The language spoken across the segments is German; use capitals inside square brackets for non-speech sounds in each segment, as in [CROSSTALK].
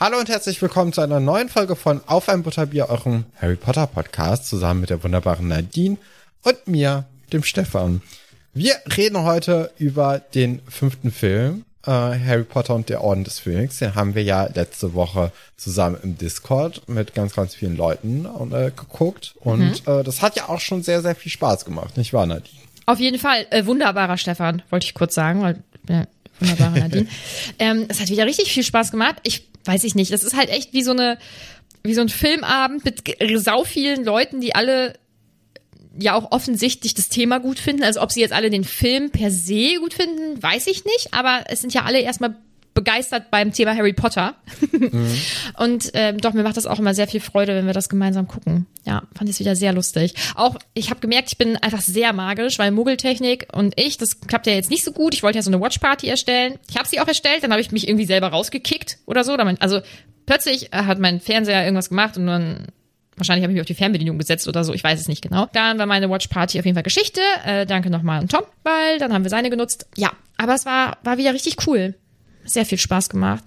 Hallo und herzlich willkommen zu einer neuen Folge von Auf ein Butterbier, eurem Harry Potter Podcast, zusammen mit der wunderbaren Nadine und mir, dem Stefan. Wir reden heute über den fünften Film, äh, Harry Potter und der Orden des Phönix. Den haben wir ja letzte Woche zusammen im Discord mit ganz, ganz vielen Leuten äh, geguckt. Und äh, das hat ja auch schon sehr, sehr viel Spaß gemacht, nicht wahr, Nadine? Auf jeden Fall. Äh, wunderbarer Stefan, wollte ich kurz sagen, weil ja, wunderbarer [LAUGHS] Nadine. ähm, es hat wieder richtig viel Spaß gemacht. Ich weiß ich nicht. Das ist halt echt wie so eine, wie so ein Filmabend mit sau vielen Leuten, die alle ja auch offensichtlich das Thema gut finden. Also ob sie jetzt alle den Film per se gut finden, weiß ich nicht. Aber es sind ja alle erstmal begeistert beim Thema Harry Potter. [LAUGHS] Und ähm, doch, mir macht das auch immer sehr viel Freude, wenn wir das gemeinsam gucken. Ja, fand ich es wieder sehr lustig. Auch, ich habe gemerkt, ich bin einfach sehr magisch, weil Muggeltechnik und ich, das klappt ja jetzt nicht so gut. Ich wollte ja so eine Watchparty erstellen. Ich habe sie auch erstellt, dann habe ich mich irgendwie selber rausgekickt oder so. Also plötzlich äh, hat mein Fernseher irgendwas gemacht und dann Wahrscheinlich habe ich mich auf die Fernbedienung gesetzt oder so, ich weiß es nicht genau. Dann war meine Watchparty auf jeden Fall Geschichte. Äh, danke nochmal an Tom, weil dann haben wir seine genutzt. Ja, aber es war, war wieder richtig cool. Sehr viel Spaß gemacht.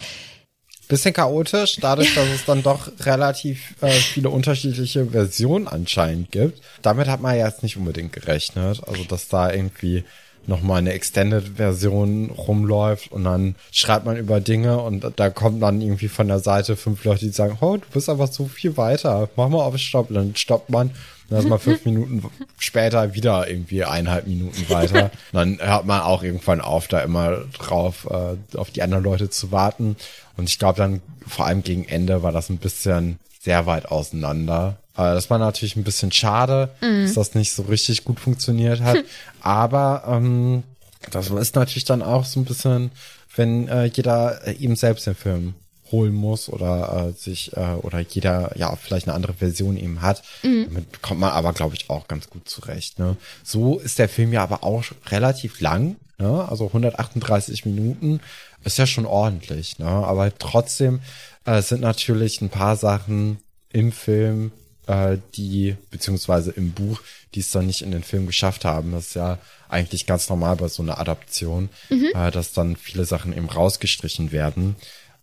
Bisschen chaotisch, dadurch, dass es dann doch relativ äh, viele unterschiedliche Versionen anscheinend gibt. Damit hat man ja jetzt nicht unbedingt gerechnet. Also, dass da irgendwie nochmal eine Extended-Version rumläuft und dann schreibt man über Dinge und da kommt dann irgendwie von der Seite fünf Leute, die sagen, oh, du bist aber so viel weiter, mach mal auf Stopp. Und dann stoppt man dann ist man fünf [LAUGHS] Minuten später wieder irgendwie eineinhalb Minuten weiter. [LAUGHS] dann hört man auch irgendwann auf, da immer drauf, äh, auf die anderen Leute zu warten. Und ich glaube dann, vor allem gegen Ende war das ein bisschen sehr weit auseinander. Aber das war natürlich ein bisschen schade, dass das nicht so richtig gut funktioniert hat. [LAUGHS] Aber ähm, das ist natürlich dann auch so ein bisschen, wenn äh, jeder äh, eben selbst den Film holen muss oder äh, sich äh, oder jeder ja vielleicht eine andere Version eben hat. Damit kommt man aber glaube ich auch ganz gut zurecht. Ne? So ist der Film ja aber auch relativ lang, ne? also 138 Minuten ist ja schon ordentlich. Ne? Aber trotzdem äh, sind natürlich ein paar Sachen im Film, äh, die, beziehungsweise im Buch, die es dann nicht in den Film geschafft haben. Das ist ja eigentlich ganz normal bei so einer Adaption, äh, dass dann viele Sachen eben rausgestrichen werden.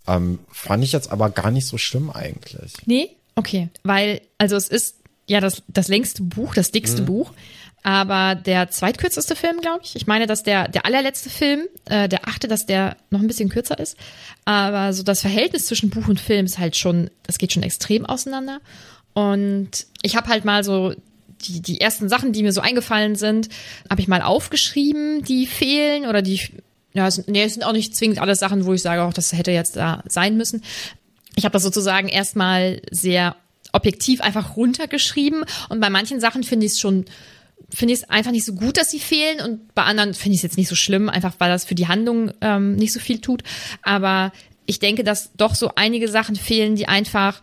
Ähm, fand ich jetzt aber gar nicht so schlimm eigentlich. Nee? Okay. Weil, also es ist ja das, das längste Buch, das dickste Buch, aber der zweitkürzeste Film, glaube ich. Ich meine, dass der, der allerletzte Film, äh, der achte, dass der noch ein bisschen kürzer ist. Aber so das Verhältnis zwischen Buch und Film ist halt schon, das geht schon extrem auseinander. Und ich habe halt mal so die, die ersten Sachen, die mir so eingefallen sind, habe ich mal aufgeschrieben, die fehlen oder die, ja, es, nee, es sind auch nicht zwingend alles Sachen, wo ich sage, auch das hätte jetzt da sein müssen. Ich habe das sozusagen erstmal sehr objektiv einfach runtergeschrieben und bei manchen Sachen finde ich es schon finde ich es einfach nicht so gut, dass sie fehlen und bei anderen finde ich es jetzt nicht so schlimm, einfach weil das für die Handlung ähm, nicht so viel tut. Aber ich denke, dass doch so einige Sachen fehlen, die einfach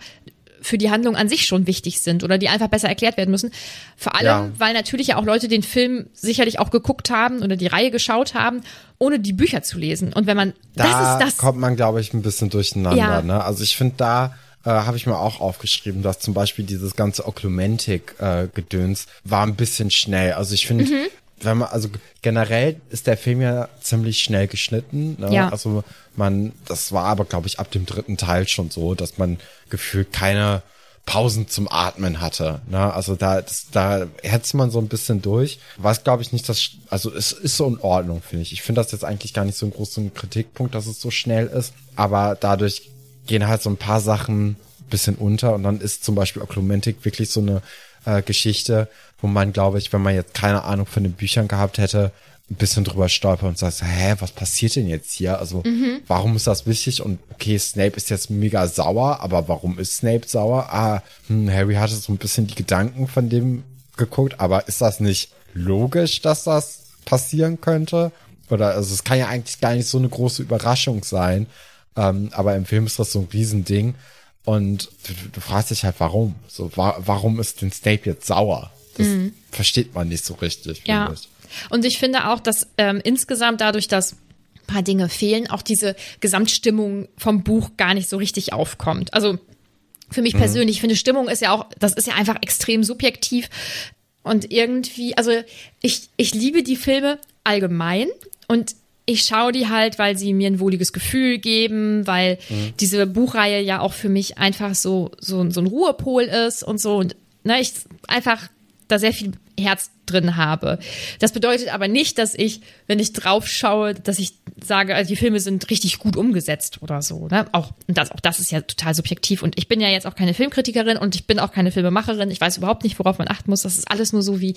für die Handlung an sich schon wichtig sind oder die einfach besser erklärt werden müssen. Vor allem, Ja. weil natürlich ja auch Leute den Film sicherlich auch geguckt haben oder die Reihe geschaut haben, ohne die Bücher zu lesen. Und wenn man, Da das ist das. kommt man, glaube ich, ein bisschen durcheinander. Ja. Ne? Also ich finde, da äh, habe ich mir auch aufgeschrieben, dass zum Beispiel dieses ganze Oklumentik-Gedöns war ein bisschen schnell. Also ich finde, Mhm. Wenn man, also generell ist der Film ja ziemlich schnell geschnitten. Ne? Ja. Also man, das war aber, glaube ich, ab dem dritten Teil schon so, dass man gefühlt keine Pausen zum Atmen hatte. Ne? Also da, das, da hetzt man so ein bisschen durch. Was glaube ich nicht, dass, also es ist so in Ordnung, finde ich. Ich finde das jetzt eigentlich gar nicht so ein großen Kritikpunkt, dass es so schnell ist. Aber dadurch gehen halt so ein paar Sachen ein bisschen unter und dann ist zum Beispiel Oklumentik wirklich so eine äh, Geschichte, wo man, glaube ich, wenn man jetzt keine Ahnung von den Büchern gehabt hätte, ein bisschen drüber stolpert und sagt, hä, was passiert denn jetzt hier? Also, warum ist das wichtig? Und okay, Snape ist jetzt mega sauer, aber warum ist Snape sauer? Ah, hm, Harry hatte so ein bisschen die Gedanken von dem geguckt, aber ist das nicht logisch, dass das passieren könnte? Oder, also, es kann ja eigentlich gar nicht so eine große Überraschung sein. Ähm, aber im Film ist das so ein Riesending. Und du, du fragst dich halt, warum? So, wa warum ist denn Snape jetzt sauer? Das versteht man nicht so richtig, Ja. ich. Und ich finde auch, dass ähm, insgesamt dadurch, dass ein paar Dinge fehlen, auch diese Gesamtstimmung vom Buch gar nicht so richtig aufkommt. Also für mich persönlich, ich finde, Stimmung ist ja auch, das ist ja einfach extrem subjektiv. Und irgendwie, also ich, ich liebe die Filme allgemein und ich schaue die halt, weil sie mir ein wohliges Gefühl geben, weil diese Buchreihe ja auch für mich einfach so, so, so ein Ruhepol ist und so. Und ne, ich einfach da sehr viel Herz drin habe. Das bedeutet aber nicht, dass ich, wenn ich drauf schaue, dass ich sage, also die Filme sind richtig gut umgesetzt oder so. Ne? Auch, und das, auch das ist ja total subjektiv. Und ich bin ja jetzt auch keine Filmkritikerin und ich bin auch keine Filmemacherin. Ich weiß überhaupt nicht, worauf man achten muss. Das ist alles nur so, wie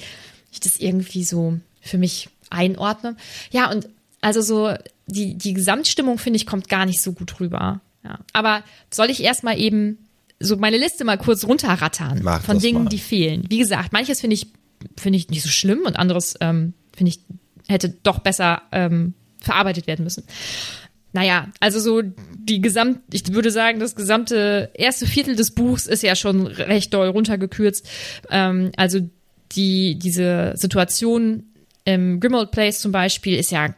ich das irgendwie so für mich einordne. Ja, und also so die, die Gesamtstimmung, finde ich, kommt gar nicht so gut rüber. Ja. Aber soll ich erstmal eben so meine Liste mal kurz runterrattern Mach von Dingen, mal. die fehlen. Wie gesagt, manches finde ich finde ich nicht so schlimm und anderes ähm, finde ich hätte doch besser ähm, verarbeitet werden müssen. Naja, also so die gesamt, ich würde sagen, das gesamte erste Viertel des Buchs ist ja schon recht doll runtergekürzt. Ähm, also die diese Situation im Grimmauld Place zum Beispiel ist ja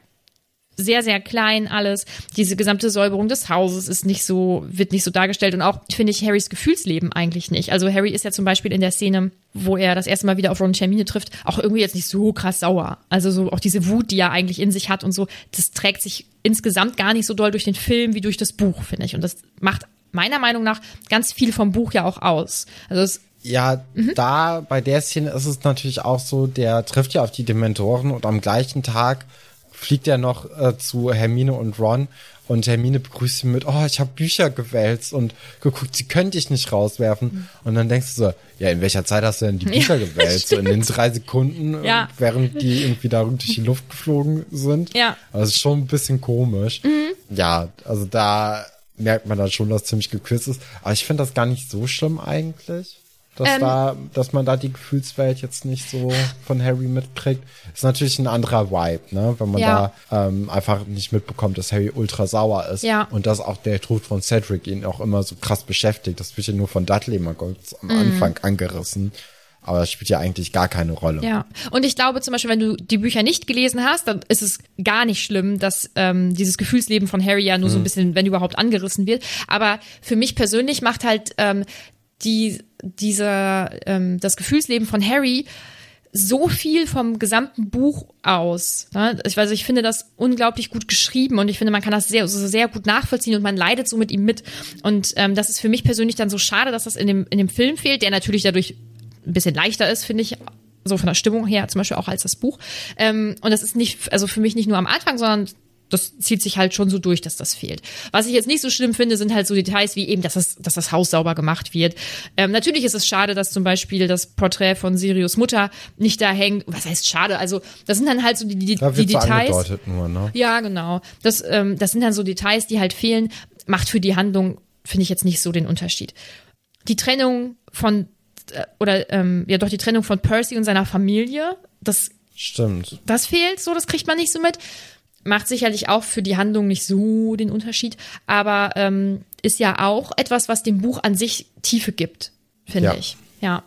sehr, sehr klein alles. Diese gesamte Säuberung des Hauses ist nicht so, wird nicht so dargestellt. Und auch finde ich Harrys Gefühlsleben eigentlich nicht. Also Harry ist ja zum Beispiel in der Szene, wo er das erste Mal wieder auf Ron Hermine trifft, auch irgendwie jetzt nicht so krass sauer. Also so auch diese Wut, die er eigentlich in sich hat und so, das trägt sich insgesamt gar nicht so doll durch den Film wie durch das Buch, finde ich. Und das macht meiner Meinung nach ganz viel vom Buch ja auch aus. Also es Ja, da bei der Szene ist es natürlich auch so, der trifft ja auf die Dementoren und am gleichen Tag fliegt er noch äh, zu Hermine und Ron und Hermine begrüßt ihn mit, oh, ich habe Bücher gewälzt und geguckt, sie könnte ich nicht rauswerfen. Und dann denkst du so, ja, in welcher Zeit hast du denn die Bücher [LAUGHS] Ja, gewälzt? So in den drei Sekunden, äh, Ja. während die irgendwie da durch die Luft geflogen sind. Ja. Also ist schon ein bisschen komisch. Ja, also da merkt man dann schon, dass ziemlich gekürzt ist. Aber ich finde das gar nicht so schlimm eigentlich. Dass Ähm. da, dass man da die Gefühlswelt jetzt nicht so von Harry mitkriegt. Ist natürlich ein anderer Vibe, ne? Wenn man Ja. da ähm, einfach nicht mitbekommt, dass Harry ultra sauer ist. Ja. Und dass auch der Tod von Cedric ihn auch immer so krass beschäftigt. Das wird ja nur von Dudley mal kurz Mhm. am Anfang angerissen. Aber das spielt ja eigentlich gar keine Rolle. Ja, und ich glaube zum Beispiel, wenn du die Bücher nicht gelesen hast, dann ist es gar nicht schlimm, dass ähm, dieses Gefühlsleben von Harry ja nur so ein bisschen, wenn überhaupt, angerissen wird. Aber für mich persönlich macht halt ähm, die dieser ähm, das Gefühlsleben von Harry so viel vom gesamten Buch aus. Ne? Ich weiß, ich finde das unglaublich gut geschrieben und ich finde, man kann das sehr, sehr gut nachvollziehen und man leidet so mit ihm mit. Und ähm, das ist für mich persönlich dann so schade, dass das in dem, in dem Film fehlt, der natürlich dadurch ein bisschen leichter ist, finde ich, so von der Stimmung her, zum Beispiel auch als das Buch. Ähm, und das ist nicht, also für mich nicht nur am Anfang, sondern das zieht sich halt schon so durch, dass das fehlt. Was ich jetzt nicht so schlimm finde, sind halt so Details wie eben, dass das, dass das Haus sauber gemacht wird. Ähm, natürlich ist es schade, dass zum Beispiel das Porträt von Sirius Mutter nicht da hängt. Was heißt schade? Also das sind dann halt so die, die, Da die Details. nur, ne? Ja, genau. Das, ähm, das sind dann so Details, die halt fehlen. Macht für die Handlung, finde ich jetzt nicht so den Unterschied. Die Trennung von äh, oder ähm, ja doch die Trennung von Percy und seiner Familie. Das, Stimmt. das fehlt so, das kriegt man nicht so mit. Macht sicherlich auch für die Handlung nicht so den Unterschied, aber ähm, ist ja auch etwas, was dem Buch an sich Tiefe gibt, finde Ja. ich. Ja.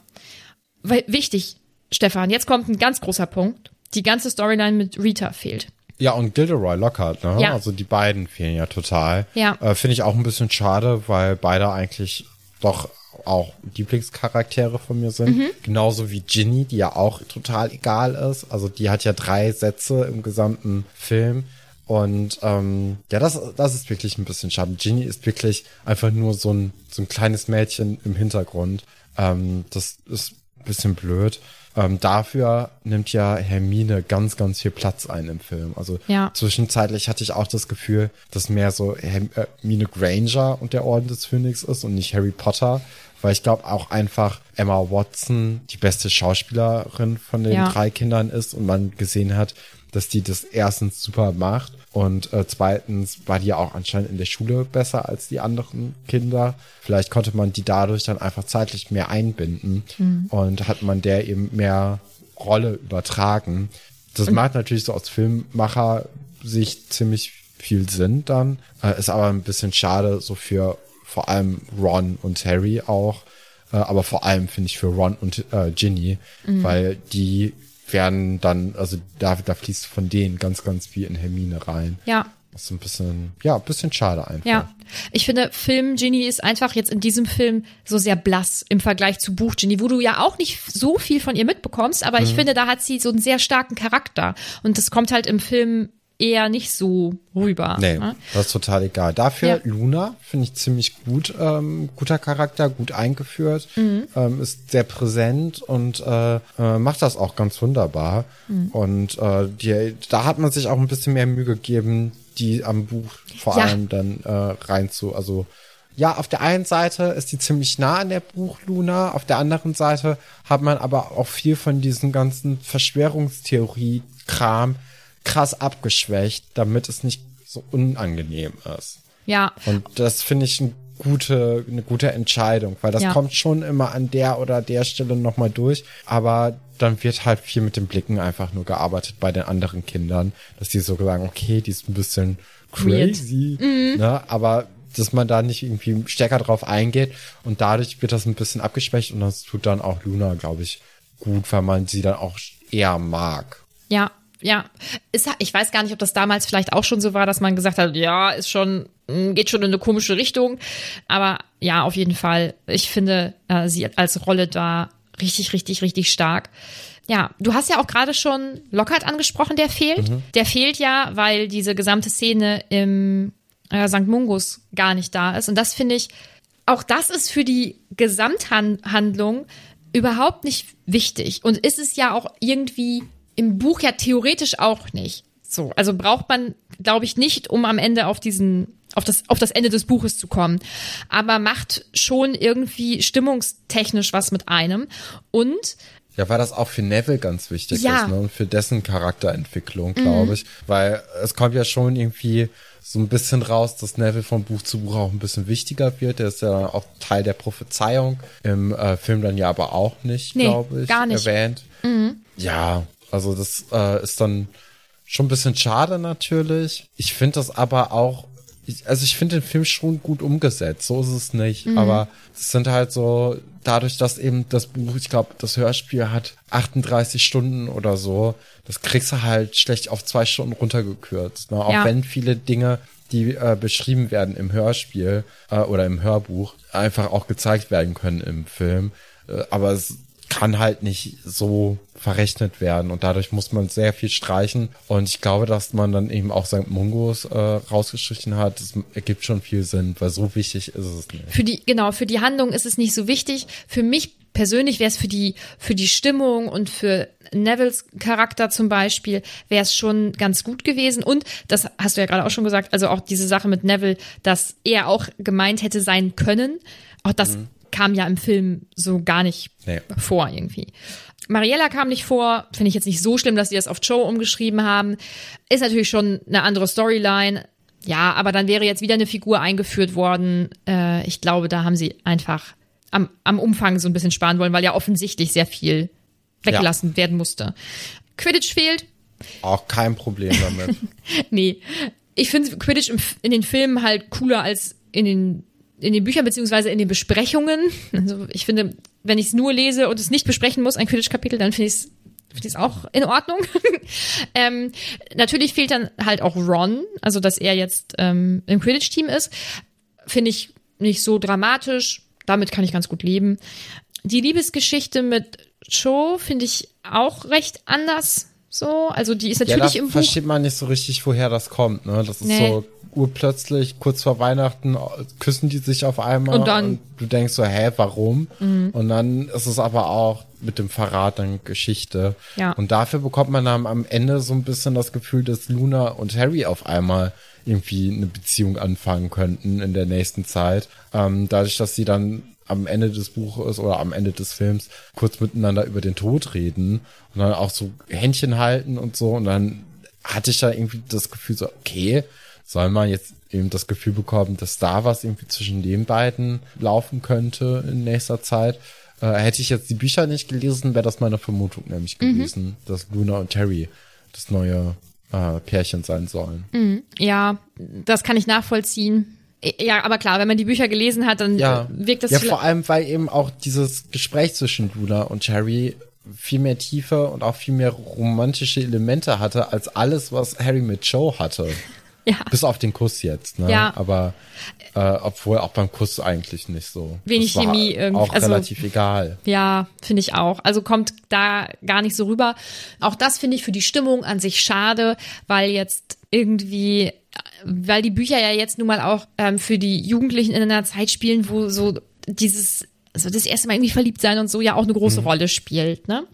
Weil, wichtig, Stefan, jetzt kommt ein ganz großer Punkt. Die ganze Storyline mit Rita fehlt. Ja, und Gilderoy Lockhart, ne? Ja. Also die beiden fehlen ja total. Ja. Äh, Finde ich auch ein bisschen schade, weil beide eigentlich doch auch Lieblingscharaktere von mir sind. Mhm. Genauso wie Ginny, die ja auch total egal ist. Also die hat ja drei Sätze im gesamten Film. Und ähm, ja, das, das ist wirklich ein bisschen schade. Ginny ist wirklich einfach nur so ein, so ein kleines Mädchen im Hintergrund. Ähm, das ist ein bisschen blöd. Ähm, dafür nimmt ja Hermine ganz, ganz viel Platz ein im Film. Also Ja. zwischenzeitlich hatte ich auch das Gefühl, dass mehr so äh, Hermine Granger und der Orden des Phönix ist und nicht Harry Potter. Weil ich glaube auch einfach Emma Watson die beste Schauspielerin von den Ja. drei Kindern ist und man gesehen hat, dass die das erstens super macht und äh, zweitens war die ja auch anscheinend in der Schule besser als die anderen Kinder. Vielleicht konnte man die dadurch dann einfach zeitlich mehr einbinden und hat man der eben mehr Rolle übertragen. Das macht natürlich so aus Filmmacher Sicht ziemlich viel Sinn dann, äh, ist aber ein bisschen schade so für vor allem Ron und Harry auch, äh, aber vor allem finde ich für Ron und äh, Ginny, weil die werden dann, also da, da fließt von denen ganz, ganz viel in Hermine rein. Ja. Das ist ein bisschen, ja, ein bisschen schade einfach. Ja, ich finde, Film Ginny ist einfach jetzt in diesem Film so sehr blass im Vergleich zu Buch Ginny, wo du ja auch nicht so viel von ihr mitbekommst, aber Mhm. ich finde, da hat sie so einen sehr starken Charakter und das kommt halt im Film eher nicht so rüber. Nee, ne? das ist total egal. Dafür Ja. Luna finde ich ziemlich gut, ähm, guter Charakter, gut eingeführt, Mhm. ähm, ist sehr präsent und äh, äh, macht das auch ganz wunderbar. Mhm. Und äh, die, da hat man sich auch ein bisschen mehr Mühe gegeben, die am Buch vor Ja. allem dann äh, rein zu, also ja, auf der einen Seite ist die ziemlich nah an der Buch Luna, auf der anderen Seite hat man aber auch viel von diesem ganzen Verschwörungstheorie-Kram krass abgeschwächt, damit es nicht so unangenehm ist. Ja, Und das finde ich eine gute, eine gute Entscheidung, weil das Ja. kommt schon immer an der oder der Stelle nochmal durch, aber dann wird halt viel mit den Blicken einfach nur gearbeitet bei den anderen Kindern, dass die so sagen, okay, die ist ein bisschen crazy, ne, aber dass man da nicht irgendwie stärker drauf eingeht. Und dadurch wird das ein bisschen abgeschwächt und das tut dann auch Luna, glaube ich, gut, weil man sie dann auch eher mag. ja, ja. Ist, ich weiß gar nicht, ob das damals vielleicht auch schon so war, dass man gesagt hat, ja, ist schon, mm, geht schon in eine komische Richtung. Aber ja, auf jeden Fall. Ich finde äh, sie als Rolle da richtig, richtig, richtig stark. Ja, du hast ja auch gerade schon Lockhart angesprochen, der fehlt. Der fehlt ja, weil diese gesamte Szene im äh, St. Mungus gar nicht da ist. Und das finde ich, auch das ist für die Gesamthandlung überhaupt nicht wichtig. Und ist es ja auch irgendwie im Buch ja theoretisch auch nicht. So, also braucht man, glaube ich, nicht, um am Ende auf diesen, auf das, auf das Ende des Buches zu kommen. Aber macht schon irgendwie stimmungstechnisch was mit einem. Und Ja, weil das auch für Neville ganz wichtig Ja. ist, ne? Und für dessen Charakterentwicklung, glaube ich. Weil es kommt ja schon irgendwie so ein bisschen raus, dass Neville von Buch zu Buch auch ein bisschen wichtiger wird. Der ist ja dann auch Teil der Prophezeiung. Im äh, Film dann ja aber auch nicht, Nee, glaube ich, gar nicht. erwähnt. Ja, also das äh, ist dann schon ein bisschen schade natürlich. Ich finde das aber auch, ich, also ich finde den Film schon gut umgesetzt, so ist es nicht. Aber es sind halt so, dadurch, dass eben das Buch, ich glaube, das Hörspiel hat 38 Stunden oder so, das kriegst du halt schlecht auf zwei Stunden runtergekürzt. Ne? Auch Ja. wenn viele Dinge, die äh, beschrieben werden im Hörspiel äh, oder im Hörbuch, einfach auch gezeigt werden können im Film. Äh, aber es kann halt nicht so verrechnet werden und dadurch muss man sehr viel streichen und ich glaube, dass man dann eben auch St. Mungos äh, rausgestrichen hat, das ergibt schon viel Sinn, weil so wichtig ist es nicht. für die, genau, für die Handlung ist es nicht so wichtig. Für mich persönlich wäre es für die, für die Stimmung und für Nevilles Charakter zum Beispiel, wäre es schon ganz gut gewesen. Und das hast du ja gerade auch schon gesagt, also auch diese Sache mit Neville, dass er auch gemeint hätte sein können. Auch das kam ja im Film so gar nicht Nee. vor irgendwie. Mariella kam nicht vor, finde ich jetzt nicht so schlimm, dass sie das auf Joe umgeschrieben haben. Ist natürlich schon eine andere Storyline. Ja, aber dann wäre jetzt wieder eine Figur eingeführt worden. Äh, ich glaube, da haben sie einfach am, am Umfang so ein bisschen sparen wollen, weil ja offensichtlich sehr viel weggelassen ja. werden musste. Quidditch fehlt. Auch kein Problem damit. [LAUGHS] nee. Ich finde Quidditch in den Filmen halt cooler als in den in den Büchern beziehungsweise in den Besprechungen. Also ich finde, wenn ich es nur lese und es nicht besprechen muss, ein Quidditch-Kapitel, dann finde ich es finde ich auch in Ordnung. [LAUGHS] ähm, natürlich fehlt dann halt auch Ron, also dass er jetzt ähm, im Quidditch-Team ist. Finde ich nicht so dramatisch. Damit kann ich ganz gut leben. Die Liebesgeschichte mit Cho finde ich auch recht anders. So, also die ist natürlich ja, im Buch. versteht man nicht so richtig, woher das kommt. Ne, das ist nee. so urplötzlich kurz vor Weihnachten küssen die sich auf einmal und, dann, und du denkst so, hä, warum? Mhm. Und dann ist es aber auch mit dem Verrat dann Geschichte. Ja. Und dafür bekommt man dann am Ende so ein bisschen das Gefühl, dass Luna und Harry auf einmal irgendwie eine Beziehung anfangen könnten in der nächsten Zeit. Ähm, dadurch, dass sie dann am Ende des Buches oder am Ende des Films kurz miteinander über den Tod reden und dann auch so Händchen halten und so. Und dann hatte ich da irgendwie das Gefühl so, okay, soll man jetzt eben das Gefühl bekommen, dass da was irgendwie zwischen den beiden laufen könnte in nächster Zeit. Äh, hätte ich jetzt die Bücher nicht gelesen, wäre das meine Vermutung nämlich mhm. gewesen, mhm. dass Luna und Terry das neue äh, Pärchen sein sollen. Mhm. Ja, das kann ich nachvollziehen. Ja, aber klar, wenn man die Bücher gelesen hat, dann ja. wirkt das Ja, vor allem, weil eben auch dieses Gespräch zwischen Luna und Cherry viel mehr Tiefe und auch viel mehr romantische Elemente hatte, als alles, was Harry mit Joe hatte. Ja. Bis auf den Kuss jetzt, ne? Ja. Aber äh, obwohl auch beim Kuss eigentlich nicht so. Wenig Chemie irgendwie. Auch also, relativ egal. Ja, finde ich auch. Also kommt da gar nicht so rüber. Auch das finde ich für die Stimmung an sich schade, weil jetzt irgendwie weil die Bücher ja jetzt nun mal auch ähm, für die Jugendlichen in einer Zeit spielen, wo so dieses, also das erste Mal irgendwie verliebt sein und so ja auch eine große mhm. Rolle spielt, ne?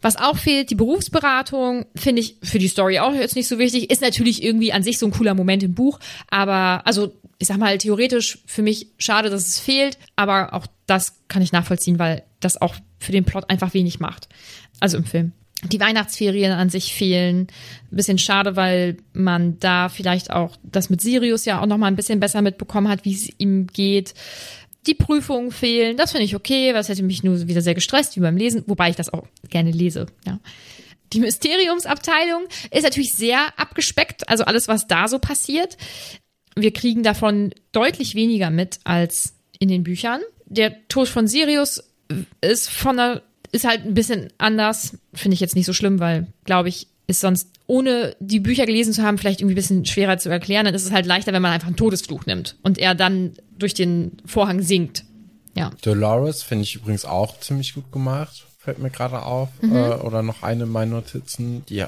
Was auch fehlt, die Berufsberatung, finde ich für die Story auch jetzt nicht so wichtig, ist natürlich irgendwie an sich so ein cooler Moment im Buch, aber also ich sag mal theoretisch für mich schade, dass es fehlt, aber auch das kann ich nachvollziehen, weil das auch für den Plot einfach wenig macht. Also im Film die Weihnachtsferien an sich fehlen. Ein bisschen schade, weil man da vielleicht auch das mit Sirius ja auch noch mal ein bisschen besser mitbekommen hat, wie es ihm geht. Die Prüfungen fehlen, das finde ich okay, das hätte mich nur wieder sehr gestresst, wie beim Lesen, wobei ich das auch gerne lese, ja. Die Mysteriumsabteilung ist natürlich sehr abgespeckt, also alles, was da so passiert. Wir kriegen davon deutlich weniger mit als in den Büchern. Der Tod von Sirius ist von der ist halt ein bisschen anders, finde ich jetzt nicht so schlimm, weil, glaube ich, ist sonst, ohne die Bücher gelesen zu haben, vielleicht irgendwie ein bisschen schwerer zu erklären. Dann ist es halt leichter, wenn man einfach einen Todesfluch nimmt und er dann durch den Vorhang sinkt. Ja. Dolores finde ich übrigens auch ziemlich gut gemacht, fällt mir gerade auf. Mhm. Äh, oder noch eine meiner Notizen. Die,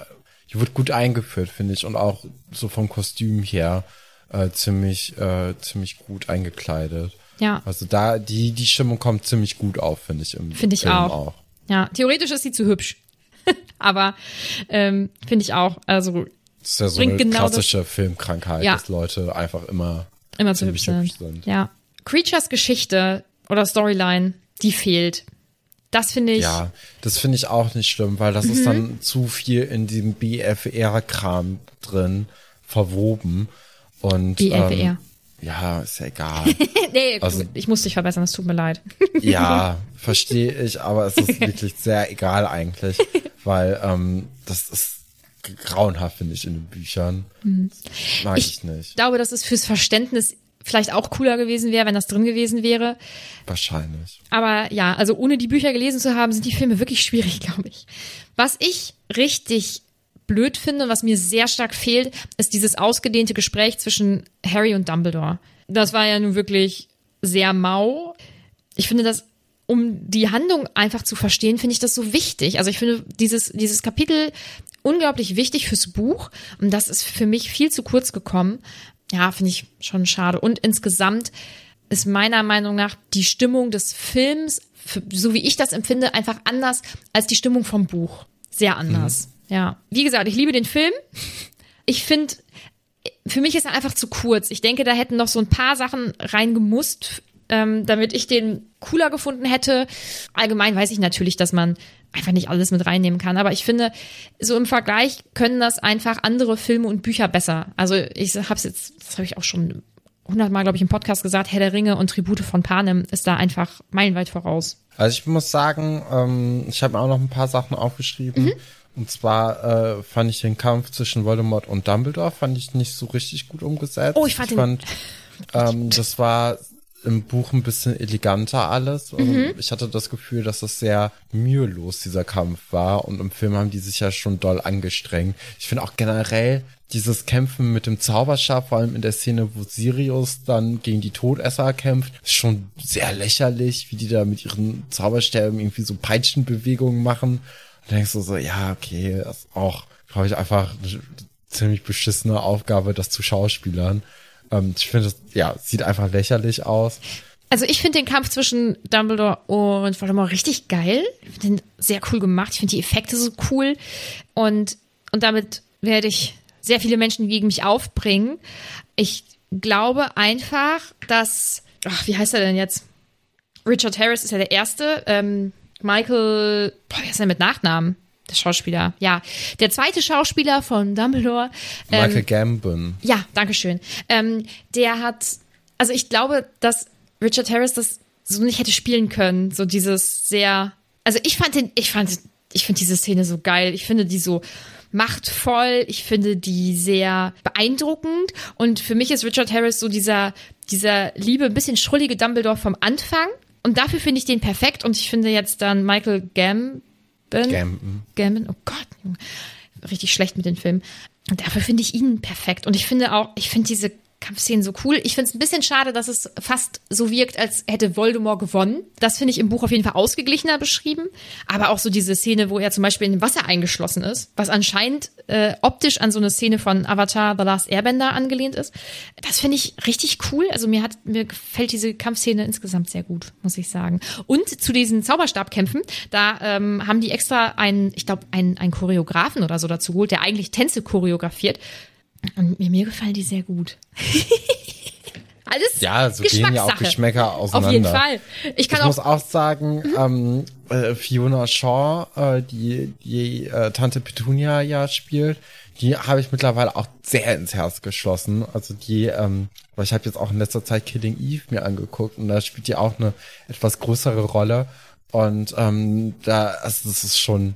die wird gut eingeführt, finde ich. Und auch so vom Kostüm her äh, ziemlich, äh, ziemlich gut eingekleidet. Ja. Also da, die, die Stimmung kommt ziemlich gut auf, finde ich Finde ich Film auch. auch. Ja, theoretisch ist sie zu hübsch. [LAUGHS] Aber ähm, finde ich auch. Also das ist ja so eine genau klassische Filmkrankheit, ja. dass Leute einfach immer, immer zu hübsch sind. sind. Ja. Creatures Geschichte oder Storyline, die fehlt. Das finde ich. Ja, das finde ich auch nicht schlimm, weil das mhm. ist dann zu viel in diesem BFR-Kram drin verwoben. Und, BFR. Ähm, ja, ist ja egal. [LAUGHS] nee, also, ich muss dich verbessern, es tut mir leid. ja, [LAUGHS] verstehe ich, aber es ist wirklich sehr egal eigentlich, [LAUGHS] weil ähm, das ist grauenhaft, finde ich, in den Büchern. Mhm. Mag ich, ich nicht. Ich glaube, dass es fürs Verständnis vielleicht auch cooler gewesen wäre, wenn das drin gewesen wäre. Wahrscheinlich. Aber ja, also ohne die Bücher gelesen zu haben, sind die Filme wirklich schwierig, glaube ich. Was ich richtig blöd finde, was mir sehr stark fehlt, ist dieses ausgedehnte Gespräch zwischen Harry und Dumbledore. Das war ja nun wirklich sehr mau. Ich finde das, um die Handlung einfach zu verstehen, finde ich das so wichtig. Also ich finde dieses, dieses Kapitel unglaublich wichtig fürs Buch und das ist für mich viel zu kurz gekommen. Ja, finde ich schon schade. Und insgesamt ist meiner Meinung nach die Stimmung des Films, so wie ich das empfinde, einfach anders als die Stimmung vom Buch. Sehr anders. Mhm. Ja, wie gesagt, ich liebe den Film. Ich finde, für mich ist er einfach zu kurz. Ich denke, da hätten noch so ein paar Sachen reingemusst, ähm, damit ich den cooler gefunden hätte. Allgemein weiß ich natürlich, dass man einfach nicht alles mit reinnehmen kann, aber ich finde, so im Vergleich können das einfach andere Filme und Bücher besser. Also ich habe es jetzt, das habe ich auch schon hundertmal, glaube ich, im Podcast gesagt, Herr der Ringe und Tribute von Panem ist da einfach meilenweit voraus. Also ich muss sagen, ähm, ich habe mir auch noch ein paar Sachen aufgeschrieben. Mhm. Und zwar äh, fand ich den Kampf zwischen Voldemort und Dumbledore fand ich nicht so richtig gut umgesetzt. Oh, ich fand, ich fand [LAUGHS] ähm, das war im Buch ein bisschen eleganter alles. Also mhm. Ich hatte das Gefühl, dass das sehr mühelos dieser Kampf war und im Film haben die sich ja schon doll angestrengt. Ich finde auch generell dieses Kämpfen mit dem Zauberstab, vor allem in der Szene, wo Sirius dann gegen die Todesser kämpft, ist schon sehr lächerlich, wie die da mit ihren Zauberstäben irgendwie so Peitschenbewegungen machen. Und denkst du so, ja, okay, das ist auch, glaube ich, einfach eine ziemlich beschissene Aufgabe, das zu Schauspielern. Ähm, ich finde, das, ja, sieht einfach lächerlich aus. Also ich finde den Kampf zwischen Dumbledore und Voldemort richtig geil. Ich finde den sehr cool gemacht. Ich finde die Effekte so cool. Und, und damit werde ich sehr viele Menschen gegen mich aufbringen. Ich glaube einfach, dass, ach, wie heißt er denn jetzt? Richard Harris ist ja der Erste. Ähm, Michael, boah, wer ist denn mit Nachnamen? Der Schauspieler, ja. Der zweite Schauspieler von Dumbledore. Ähm, Michael Gambon. Ja, danke schön. Ähm, der hat, also ich glaube, dass Richard Harris das so nicht hätte spielen können. So dieses sehr, also ich fand den, ich fand, ich finde diese Szene so geil. Ich finde die so machtvoll. Ich finde die sehr beeindruckend. Und für mich ist Richard Harris so dieser, dieser liebe, ein bisschen schrullige Dumbledore vom Anfang. Und dafür finde ich den perfekt. Und ich finde jetzt dann Michael Gambon Gambon. Gambon, oh Gott, richtig schlecht mit den Filmen. Und dafür finde ich ihn perfekt. Und ich finde auch, ich finde diese Kampfszenen so cool. Ich finde es ein bisschen schade, dass es fast so wirkt, als hätte Voldemort gewonnen. Das finde ich im Buch auf jeden Fall ausgeglichener beschrieben. Aber auch so diese Szene, wo er zum Beispiel in dem Wasser eingeschlossen ist, was anscheinend äh, optisch an so eine Szene von Avatar The Last Airbender angelehnt ist. Das finde ich richtig cool. Also mir hat, mir gefällt diese Kampfszene insgesamt sehr gut, muss ich sagen. Und zu diesen Zauberstabkämpfen, da ähm, haben die extra einen, ich glaube, einen, einen Choreografen oder so dazu geholt, der eigentlich Tänze choreografiert. Und mir, mir gefallen die sehr gut. [LAUGHS] Alles ja, so gehen ja auch Geschmäcker auseinander. Auf jeden Fall. Ich, kann ich auch muss auch sagen, mhm. ähm, äh, Fiona Shaw, äh, die die äh, Tante Petunia ja spielt, die habe ich mittlerweile auch sehr ins Herz geschlossen. Also die, ähm, weil ich habe jetzt auch in letzter Zeit Killing Eve mir angeguckt und da spielt die auch eine etwas größere Rolle. Und ähm, da, also das ist schon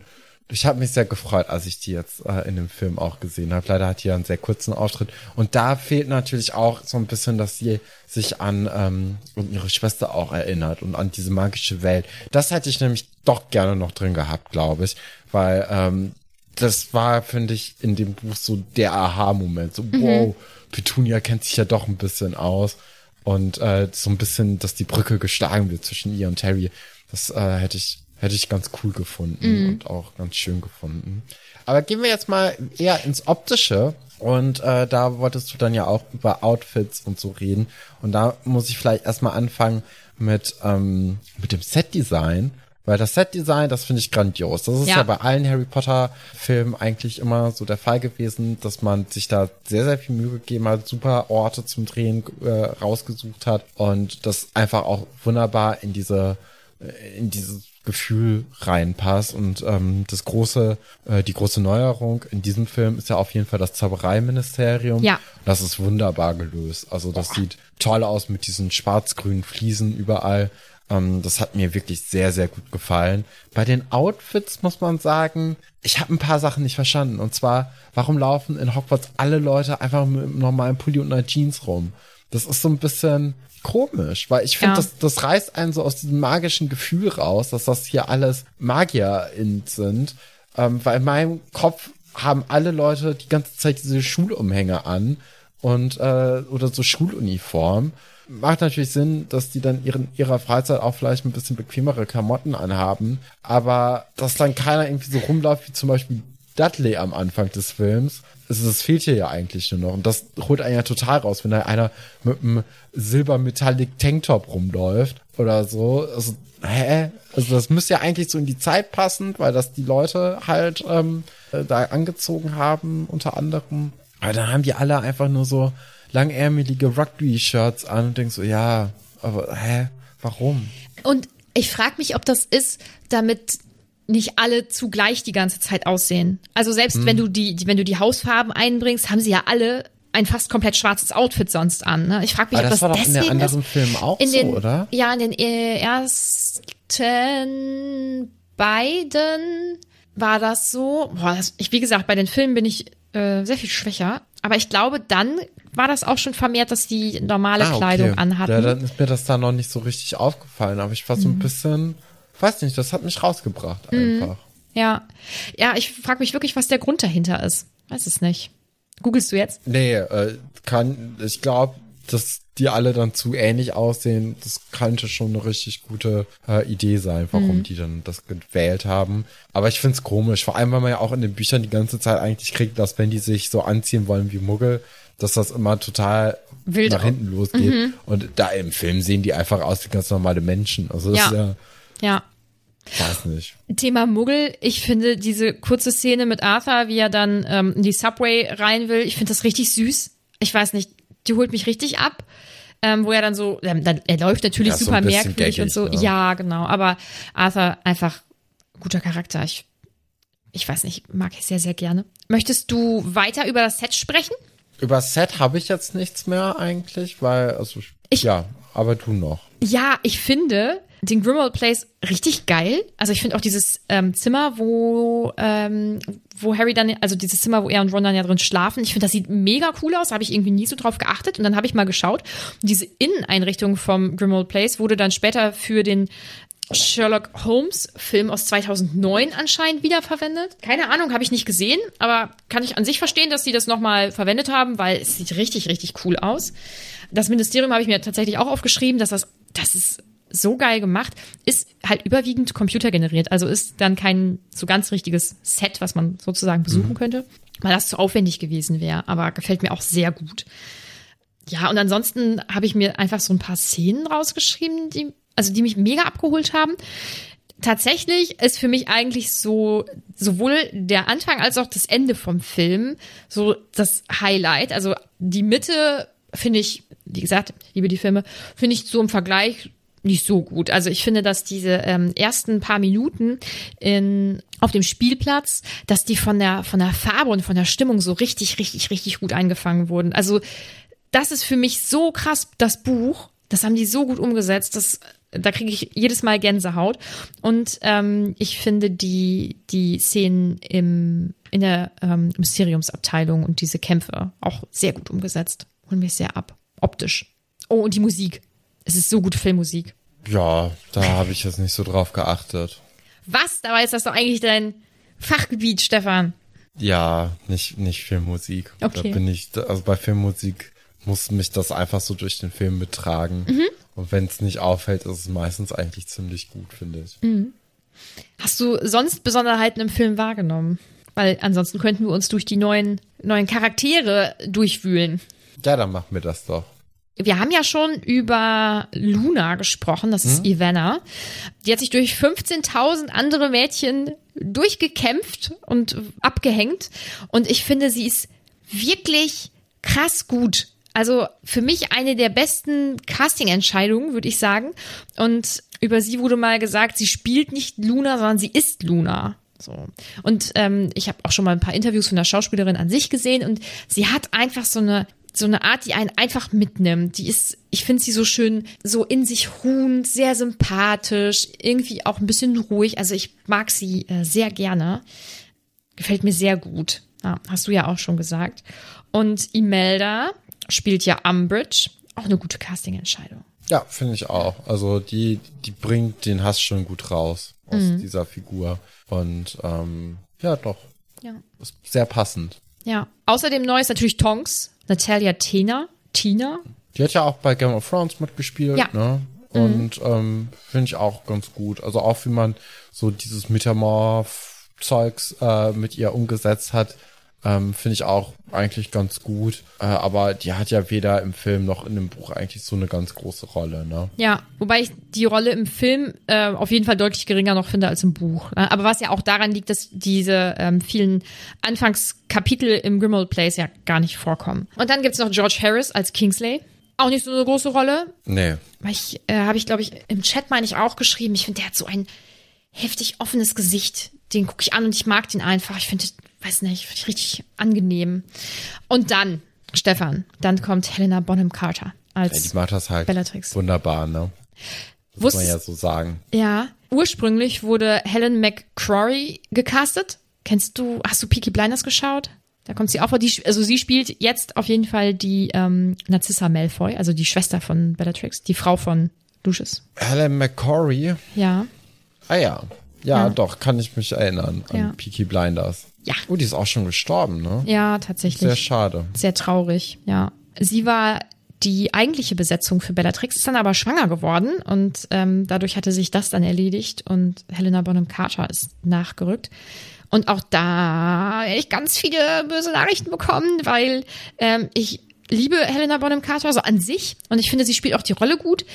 ich habe mich sehr gefreut, als ich die jetzt äh, in dem Film auch gesehen habe. Leider hat die ja einen sehr kurzen Auftritt. Und da fehlt natürlich auch so ein bisschen, dass sie sich an ähm, ihre Schwester auch erinnert und an diese magische Welt. Das hätte ich nämlich doch gerne noch drin gehabt, glaube ich. Weil ähm, das war, finde ich, in dem Buch so der Aha-Moment. So, mhm. wow, Petunia kennt sich ja doch ein bisschen aus. Und äh, so ein bisschen, dass die Brücke geschlagen wird zwischen ihr und Terry. Das äh, hätte ich Hätte ich ganz cool gefunden mhm. und auch ganz schön gefunden. Aber gehen wir jetzt mal eher ins Optische. Und äh, da wolltest du dann ja auch über Outfits und so reden. Und da muss ich vielleicht erstmal anfangen mit, ähm, mit dem Setdesign. Weil das Setdesign, das finde ich grandios. Das ist ja. ja bei allen Harry Potter Filmen eigentlich immer so der Fall gewesen, dass man sich da sehr, sehr viel Mühe gegeben hat, super Orte zum Drehen äh, rausgesucht hat und das einfach auch wunderbar in diese, äh, in dieses Gefühl reinpasst. Und ähm, das große, äh, die große Neuerung in diesem Film ist ja auf jeden Fall das Zaubereiministerium. Ja. Das ist wunderbar gelöst. Also das Boah. sieht toll aus mit diesen schwarz-grünen Fliesen überall. Ähm, das hat mir wirklich sehr, sehr gut gefallen. Bei den Outfits muss man sagen, ich habe ein paar Sachen nicht verstanden. Und zwar, warum laufen in Hogwarts alle Leute einfach mit einem normalen Pulli und einer Jeans rum? Das ist so ein bisschen, komisch, weil ich finde, ja. das, das reißt einen so aus diesem magischen Gefühl raus, dass das hier alles Magier sind. Ähm, weil in meinem Kopf haben alle Leute die ganze Zeit diese Schulumhänge an und äh, oder so Schuluniform. Macht natürlich Sinn, dass die dann ihren ihrer Freizeit auch vielleicht ein bisschen bequemere Klamotten anhaben, aber dass dann keiner irgendwie so rumläuft wie zum Beispiel Dudley am Anfang des Films also das fehlt hier ja eigentlich nur noch. Und das holt einen ja total raus, wenn da einer mit einem Silber-Metallic Tanktop rumläuft oder so. Also, hä? Also das müsste ja eigentlich so in die Zeit passen, weil das die Leute halt ähm, da angezogen haben, unter anderem. Aber dann haben die alle einfach nur so langärmelige Rugby-Shirts an und denkst so, ja, aber hä? Warum? Und ich frage mich, ob das ist, damit nicht alle zugleich die ganze Zeit aussehen. Also selbst hm. wenn du die, wenn du die Hausfarben einbringst, haben sie ja alle ein fast komplett schwarzes Outfit sonst an. Ne? Ich frage mich, Aber ob das das war doch in deswegen den anderen. Filmen auch in so, den, oder? Ja, in den äh, ersten beiden war das so. Boah, das, ich, wie gesagt, bei den Filmen bin ich äh, sehr viel schwächer. Aber ich glaube, dann war das auch schon vermehrt, dass die normale Ah, okay. Kleidung anhatten. Ja, dann ist mir das da noch nicht so richtig aufgefallen, aber ich war Mhm. so ein bisschen, weiß nicht, das hat mich rausgebracht einfach. Ja, ja, ich frage mich wirklich, was der Grund dahinter ist. Weiß es nicht. Googlest du jetzt? Nee, äh, kann, ich glaube, dass die alle dann zu ähnlich aussehen, das könnte schon eine richtig gute äh, Idee sein, warum Mhm. die dann das gewählt haben. Aber ich find's komisch, vor allem, weil man ja auch in den Büchern die ganze Zeit eigentlich kriegt, dass wenn die sich so anziehen wollen wie Muggel, dass das immer total Wild nach hinten losgeht. Mhm. Und da im Film sehen die einfach aus wie ganz normale Menschen. Also das Ja. ist ja, Ja. weiß nicht. Thema Muggel, ich finde diese kurze Szene mit Arthur, wie er dann ähm, in die Subway rein will, ich finde das richtig süß. Ich weiß nicht, die holt mich richtig ab. Ähm, wo er dann so, ähm, dann, er läuft natürlich Ja, so super bisschen merkwürdig und so. ne? Ja, genau. Aber Arthur einfach guter Charakter. Ich, ich weiß nicht, mag ich sehr, sehr gerne. Möchtest du weiter über das Set sprechen? Über Set habe ich jetzt nichts mehr eigentlich, weil, also, Ich- ja, aber du noch. Ja, ich finde den Grimmauld Place richtig geil. Also ich finde auch dieses ähm, Zimmer, wo ähm, wo Harry dann, also dieses Zimmer, wo er und Ron dann ja drin schlafen. Ich finde, das sieht mega cool aus. Habe ich irgendwie nie so drauf geachtet. Und dann habe ich mal geschaut. Und diese Inneneinrichtung vom Grimmauld Place wurde dann später für den Sherlock Holmes Film aus 2009 anscheinend wiederverwendet. Keine Ahnung, habe ich nicht gesehen, aber kann ich an sich verstehen, dass sie das nochmal verwendet haben, weil es sieht richtig, richtig cool aus. Das Ministerium habe ich mir tatsächlich auch aufgeschrieben, dass das, das ist so geil gemacht, ist halt überwiegend computergeneriert, also ist dann kein so ganz richtiges Set, was man sozusagen besuchen könnte, weil das zu aufwendig gewesen wäre, aber gefällt mir auch sehr gut. Ja, und ansonsten habe ich mir einfach so ein paar Szenen rausgeschrieben, die, also die mich mega abgeholt haben. Tatsächlich ist für mich eigentlich so sowohl der Anfang als auch das Ende vom Film so das Highlight. Also die Mitte finde ich, wie gesagt, ich liebe die Filme, finde ich so im Vergleich nicht so gut. Also ich finde, dass diese ähm, ersten paar Minuten in, auf dem Spielplatz, dass die von der von der Farbe und von der Stimmung so richtig, richtig, richtig gut eingefangen wurden. Also das ist für mich so krass, das Buch. Das haben die so gut umgesetzt, dass da kriege ich jedes Mal Gänsehaut. Und ähm, ich finde die, die Szenen im, in der ähm, Mysteriumsabteilung und diese Kämpfe auch sehr gut umgesetzt. Holen mich sehr ab. Optisch. Oh, und die Musik. Es ist so gute Filmmusik. Ja, da habe ich jetzt nicht so drauf geachtet. Was? Dabei ist das doch eigentlich dein Fachgebiet, Stefan. Ja, nicht, nicht Filmmusik. Okay. Da bin ich, also bei Filmmusik muss mich das einfach so durch den Film mittragen. Mhm. Und wenn es nicht auffällt, ist es meistens eigentlich ziemlich gut, finde ich. Mhm. Hast du sonst Besonderheiten im Film wahrgenommen? Weil ansonsten könnten wir uns durch die neuen, neuen Charaktere durchwühlen. Ja, dann mach mir das doch. Wir haben ja schon über Luna gesprochen, das ist Ivana. Die hat sich durch 15.000 andere Mädchen durchgekämpft und abgehängt. Und ich finde, sie ist wirklich krass gut. Also für mich eine der besten Casting-Entscheidungen, würde ich sagen. Und über sie wurde mal gesagt, sie spielt nicht Luna, sondern sie ist Luna. So. Und ähm, ich habe auch schon mal ein paar Interviews von der Schauspielerin an sich gesehen und sie hat einfach so eine so eine Art, die einen einfach mitnimmt. Die ist, ich finde sie so schön, so in sich ruhend, sehr sympathisch, irgendwie auch ein bisschen ruhig. Also ich mag sie äh, sehr gerne. Gefällt mir sehr gut. Ja, hast du ja auch schon gesagt. Und Imelda spielt ja Umbridge. Auch eine gute Casting-Entscheidung. Ja, finde ich auch. Also die, die bringt den Hass schon gut raus aus Mhm. dieser Figur. Und ähm, ja, doch. Ja. Ist sehr passend. Ja. Außerdem neu ist natürlich Tonks, Natalia Tena. Tina. Die hat ja auch bei Game of Thrones mitgespielt, Ja. ne? Und ähm, finde ich auch ganz gut. Also auch wie man so dieses Metamorph-Zeugs äh, mit ihr umgesetzt hat, ähm, finde ich auch eigentlich ganz gut. Äh, aber die hat ja weder im Film noch in dem Buch eigentlich so eine ganz große Rolle, ne? Ja, wobei ich die Rolle im Film äh, auf jeden Fall deutlich geringer noch finde als im Buch. ne? Aber was ja auch daran liegt, dass diese ähm, vielen Anfangskapitel im Grimmauld Place ja gar nicht vorkommen. Und dann gibt's noch George Harris als Kingsley. Auch nicht so eine große Rolle. Nee. Weil ich, äh, habe ich, glaube ich, im Chat meine ich auch geschrieben, ich finde, der hat so ein heftig offenes Gesicht. Den gucke ich an und ich mag den einfach. Ich finde, weiß nicht, richtig angenehm. Und dann Stefan, dann kommt Helena Bonham Carter als Ja, die macht das halt Bellatrix. wunderbar, ne? Muss man ja so sagen. Ja, ursprünglich wurde Helen McCrory gecastet. Kennst du, hast du Peaky Blinders geschaut? Da kommt sie auch vor. Die, also sie spielt jetzt auf jeden Fall die ähm, Narcissa Malfoy, also die Schwester von Bellatrix, die Frau von Lucius. Helen McCory. Ja. Ah ja. Ja, Ja. doch, kann ich mich erinnern an Ja. Peaky Blinders. Ja. Oh, die ist auch schon gestorben, ne? Ja, tatsächlich. Sehr schade. Sehr traurig, ja. Sie war die eigentliche Besetzung für Bellatrix, ist dann aber schwanger geworden und ähm, dadurch hatte sich das dann erledigt und Helena Bonham Carter ist nachgerückt. Und auch da habe ich ganz viele böse Nachrichten bekommen, weil ähm, ich liebe Helena Bonham Carter so an sich und ich finde, sie spielt auch die Rolle gut.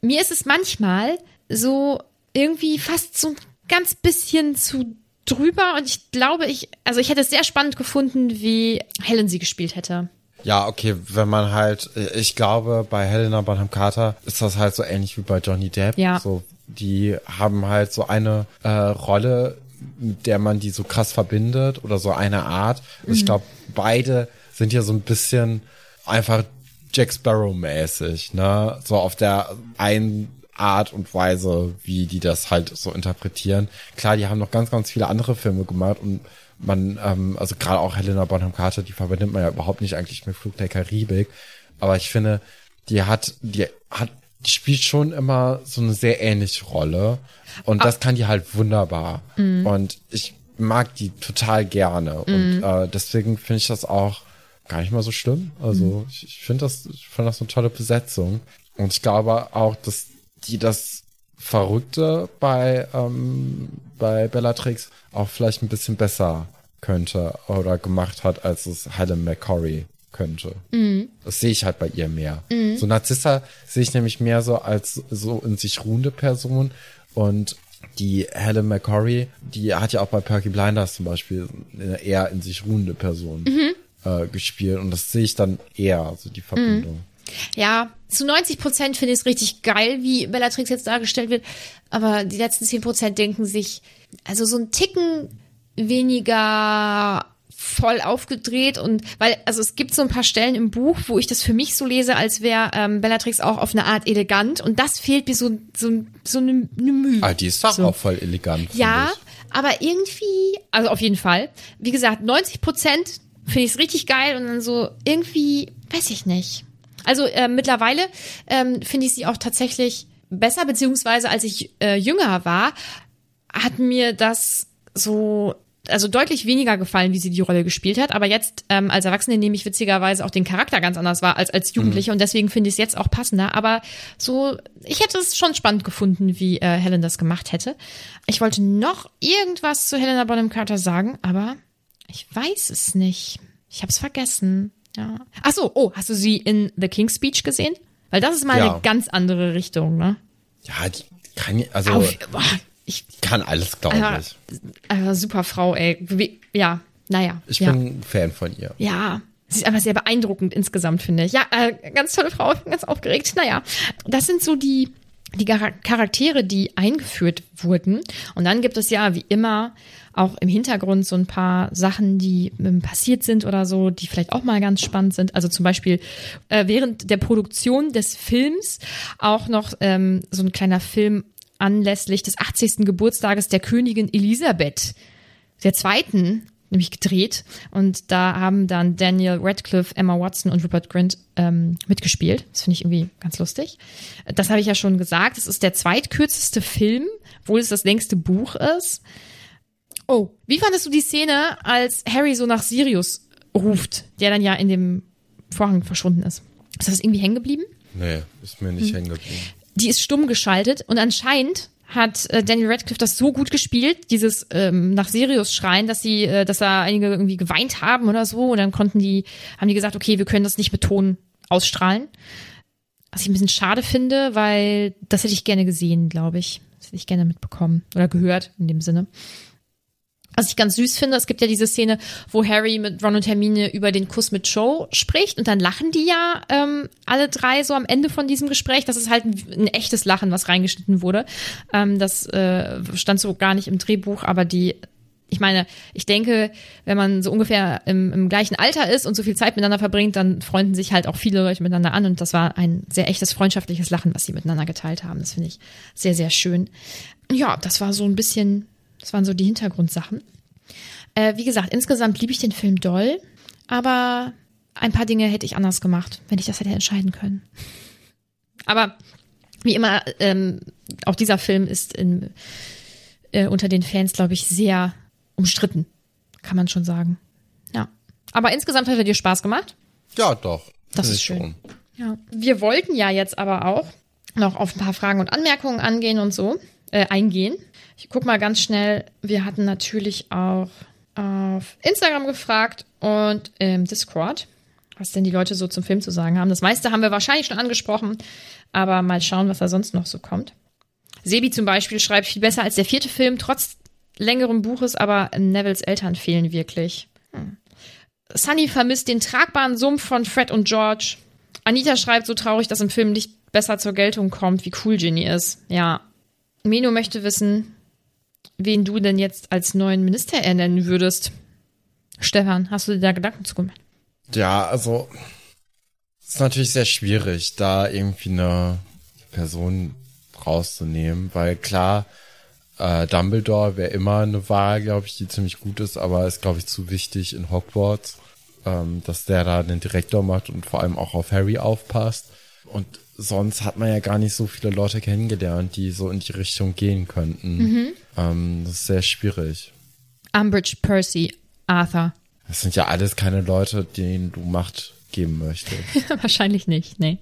Mir ist es manchmal so irgendwie fast so ein ganz bisschen zu drüber und ich glaube, ich, also ich hätte es sehr spannend gefunden, wie Helen sie gespielt hätte. Ja, okay, wenn man halt, ich glaube, bei Helena Bonham Carter ist das halt so ähnlich wie bei Johnny Depp. Ja. So, die haben halt so eine äh, Rolle, mit der man die so krass verbindet oder so eine Art. Also Ich glaube, beide sind ja so ein bisschen einfach Jack Sparrow mäßig, ne? So auf der einen Art und Weise, wie die das halt so interpretieren. Klar, die haben noch ganz, ganz viele andere Filme gemacht und man, ähm, also gerade auch Helena Bonham Carter, die verbindet man ja überhaupt nicht eigentlich mit Flug der Karibik. Aber ich finde, die hat, die hat, die spielt schon immer so eine sehr ähnliche Rolle. Und das kann die halt wunderbar. Und ich mag die total gerne. Und äh, deswegen finde ich das auch gar nicht mal so schlimm. Also ich, ich finde das, ich finde das eine tolle Besetzung. Und ich glaube auch, dass die das Verrückte bei, ähm, bei Bellatrix auch vielleicht ein bisschen besser könnte oder gemacht hat, als es Helen McCory könnte. Das sehe ich halt bei ihr mehr. So Narzissa sehe ich nämlich mehr so als so in sich ruhende Person und die Helen McCory, die hat ja auch bei Perky Blinders zum Beispiel eine eher in sich ruhende Person äh, gespielt und das sehe ich dann eher, so die Verbindung. Ja, zu 90 Prozent finde ich es richtig geil, wie Bellatrix jetzt dargestellt wird. Aber die letzten 10 Prozent denken sich, also so ein Ticken weniger voll aufgedreht und weil, also es gibt so ein paar Stellen im Buch, wo ich das für mich so lese, als wäre ähm, Bellatrix auch auf eine Art elegant und das fehlt mir so, so, so eine, eine Mühe. Ah, die ist doch So. auch voll elegant. Ja, ich. aber irgendwie, also auf jeden Fall. Wie gesagt, 90 Prozent finde ich es richtig geil und dann so irgendwie, weiß ich nicht. Also äh, mittlerweile ähm, finde ich sie auch tatsächlich besser, beziehungsweise als ich äh, jünger war, hat mir das so also deutlich weniger gefallen, wie sie die Rolle gespielt hat. Aber jetzt ähm, als Erwachsene nehme ich witzigerweise auch den Charakter ganz anders wahr als als Jugendliche und deswegen finde ich es jetzt auch passender. Aber so, ich hätte es schon spannend gefunden, wie äh, Helen das gemacht hätte. Ich wollte noch irgendwas zu Helena Bonham Carter sagen, aber ich weiß es nicht. Ich habe es vergessen. Ja. Ach so, oh, hast du sie in The King's Speech gesehen? Weil das ist mal Ja. eine ganz andere Richtung, ne? Ja, die kann, also, Auf, boah, ich, kann alles, glaube ja, ich. äh, super Frau, ey. Wie, ja, naja. Ich ja. bin ein Fan von ihr. Ja, sie ist aber sehr beeindruckend insgesamt, finde ich. Ja, äh, ganz tolle Frau, ich bin ganz aufgeregt. Naja, das sind so die, die Char- Charaktere, die eingeführt wurden. Und dann gibt es ja, wie immer, auch im Hintergrund so ein paar Sachen, die ähm, passiert sind oder so, die vielleicht auch mal ganz spannend sind. Also zum Beispiel äh, während der Produktion des Films auch noch ähm, so ein kleiner Film anlässlich des 80. Geburtstages der Königin Elisabeth der zweiten nämlich gedreht und da haben dann Daniel Radcliffe, Emma Watson und Rupert Grint ähm, mitgespielt. Das finde ich irgendwie ganz lustig. Das habe ich ja schon gesagt. Es ist der zweitkürzeste Film, obwohl es das längste Buch ist. Oh, wie fandest du die Szene, als Harry so nach Sirius ruft, der dann ja in dem Vorhang verschwunden ist? Ist das irgendwie hängen geblieben? Nee, ist mir Hm. nicht hängen geblieben. die ist stumm geschaltet und anscheinend hat äh, Daniel Radcliffe das so gut gespielt, dieses ähm, nach Sirius schreien, dass sie, äh, dass da einige irgendwie geweint haben oder so und dann konnten die, haben die gesagt, okay, wir können das nicht mit Ton ausstrahlen. Was ich ein bisschen schade finde, weil das hätte ich gerne gesehen, glaube ich. Das hätte ich gerne mitbekommen oder gehört in dem Sinne. Was ich ganz süß finde, es gibt ja diese Szene, wo Harry mit Ron und Hermine über den Kuss mit Joe spricht und dann lachen die ja ähm, alle drei so am Ende von diesem Gespräch. Das ist halt ein, ein echtes Lachen, was reingeschnitten wurde. Ähm, das äh, stand so gar nicht im Drehbuch, aber die ich meine, ich denke, wenn man so ungefähr im, im gleichen Alter ist und so viel Zeit miteinander verbringt, dann freunden sich halt auch viele Leute miteinander an und das war ein sehr echtes freundschaftliches Lachen, was sie miteinander geteilt haben. Das finde ich sehr, sehr schön. Ja, das war so ein bisschen, das waren so die Hintergrundsachen. Äh, wie gesagt, insgesamt liebe ich den Film doll, aber ein paar Dinge hätte ich anders gemacht, wenn ich das hätte entscheiden können. Aber wie immer, ähm, auch dieser Film ist in, äh, unter den Fans, glaube ich, sehr umstritten, kann man schon sagen. Ja. Aber insgesamt hat er dir Spaß gemacht. Ja, doch. Das ist schön. Schon. Ja. Wir wollten ja jetzt aber auch noch auf ein paar Fragen und Anmerkungen angehen und so, äh, eingehen. Ich guck mal ganz schnell. Wir hatten natürlich auch auf Instagram gefragt und im Discord, was denn die Leute so zum Film zu sagen haben. Das meiste haben wir wahrscheinlich schon angesprochen, aber mal schauen, was da sonst noch so kommt. Sebi zum Beispiel schreibt viel besser als der vierte Film, trotz längerem Buches, aber Nevilles Eltern fehlen wirklich. Hm. Sunny vermisst den tragbaren Sumpf von Fred und George. Anita schreibt so traurig, dass im Film nicht besser zur Geltung kommt, wie cool Ginny ist. Ja. Meno möchte wissen, wen du denn jetzt als neuen Minister ernennen würdest. Stefan, hast du dir da Gedanken zu gemacht? Ja, also ist natürlich sehr schwierig, da irgendwie eine Person rauszunehmen, weil klar, äh, Dumbledore wäre immer eine Wahl, glaube ich, die ziemlich gut ist, aber ist, glaube ich, zu wichtig in Hogwarts, ähm, dass der da den Direktor macht und vor allem auch auf Harry aufpasst. Und sonst hat man ja gar nicht so viele Leute kennengelernt, die so in die Richtung gehen könnten. Mhm. Ähm, das ist sehr schwierig. Umbridge, Percy, Arthur. Das sind ja alles keine Leute, denen du Macht geben möchtest. [LAUGHS] Wahrscheinlich nicht, nee.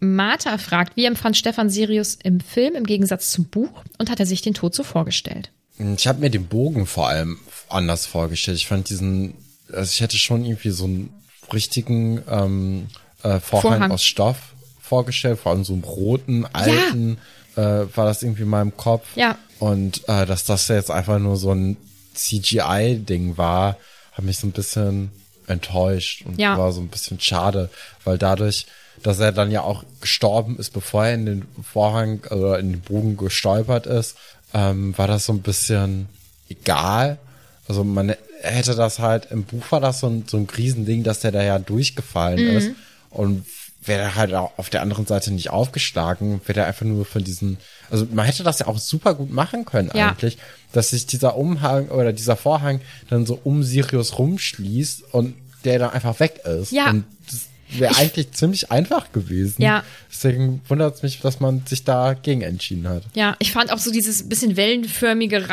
Martha fragt, wie empfand Stefan Sirius im Film im Gegensatz zum Buch und hat er sich den Tod so vorgestellt? Ich habe mir den Bogen vor allem anders vorgestellt. Ich fand diesen, also ich hätte schon irgendwie so einen richtigen ähm, äh, Vorhang, Vorhang, aus Stoff vorgestellt, vor allem so einen roten, alten, ja. äh, war das irgendwie in meinem Kopf. Ja. Und äh, dass das jetzt einfach nur so ein CGI-Ding war, hat mich so ein bisschen enttäuscht und ja. war so ein bisschen schade, weil dadurch, dass er dann ja auch gestorben ist, bevor er in den Vorhang oder in den Bogen gestolpert ist, ähm, war das so ein bisschen egal. Also man hätte das halt, im Buch war das so ein, so ein Riesending, dass der da ja durchgefallen mhm. ist und wäre halt auch auf der anderen Seite nicht aufgeschlagen, wäre er einfach nur von diesen, also man hätte das ja auch super gut machen können ja. eigentlich, dass sich dieser Umhang oder dieser Vorhang dann so um Sirius rumschließt und der dann einfach weg ist. Ja. Und das wäre eigentlich ziemlich einfach gewesen. Ja. Deswegen wundert es mich, dass man sich dagegen entschieden hat. Ja, ich fand auch so dieses bisschen wellenförmige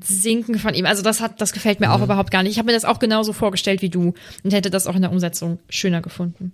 Reinsinken von ihm. Also das hat, das gefällt mir mhm. auch überhaupt gar nicht. Ich habe mir das auch genauso vorgestellt wie du und hätte das auch in der Umsetzung schöner gefunden.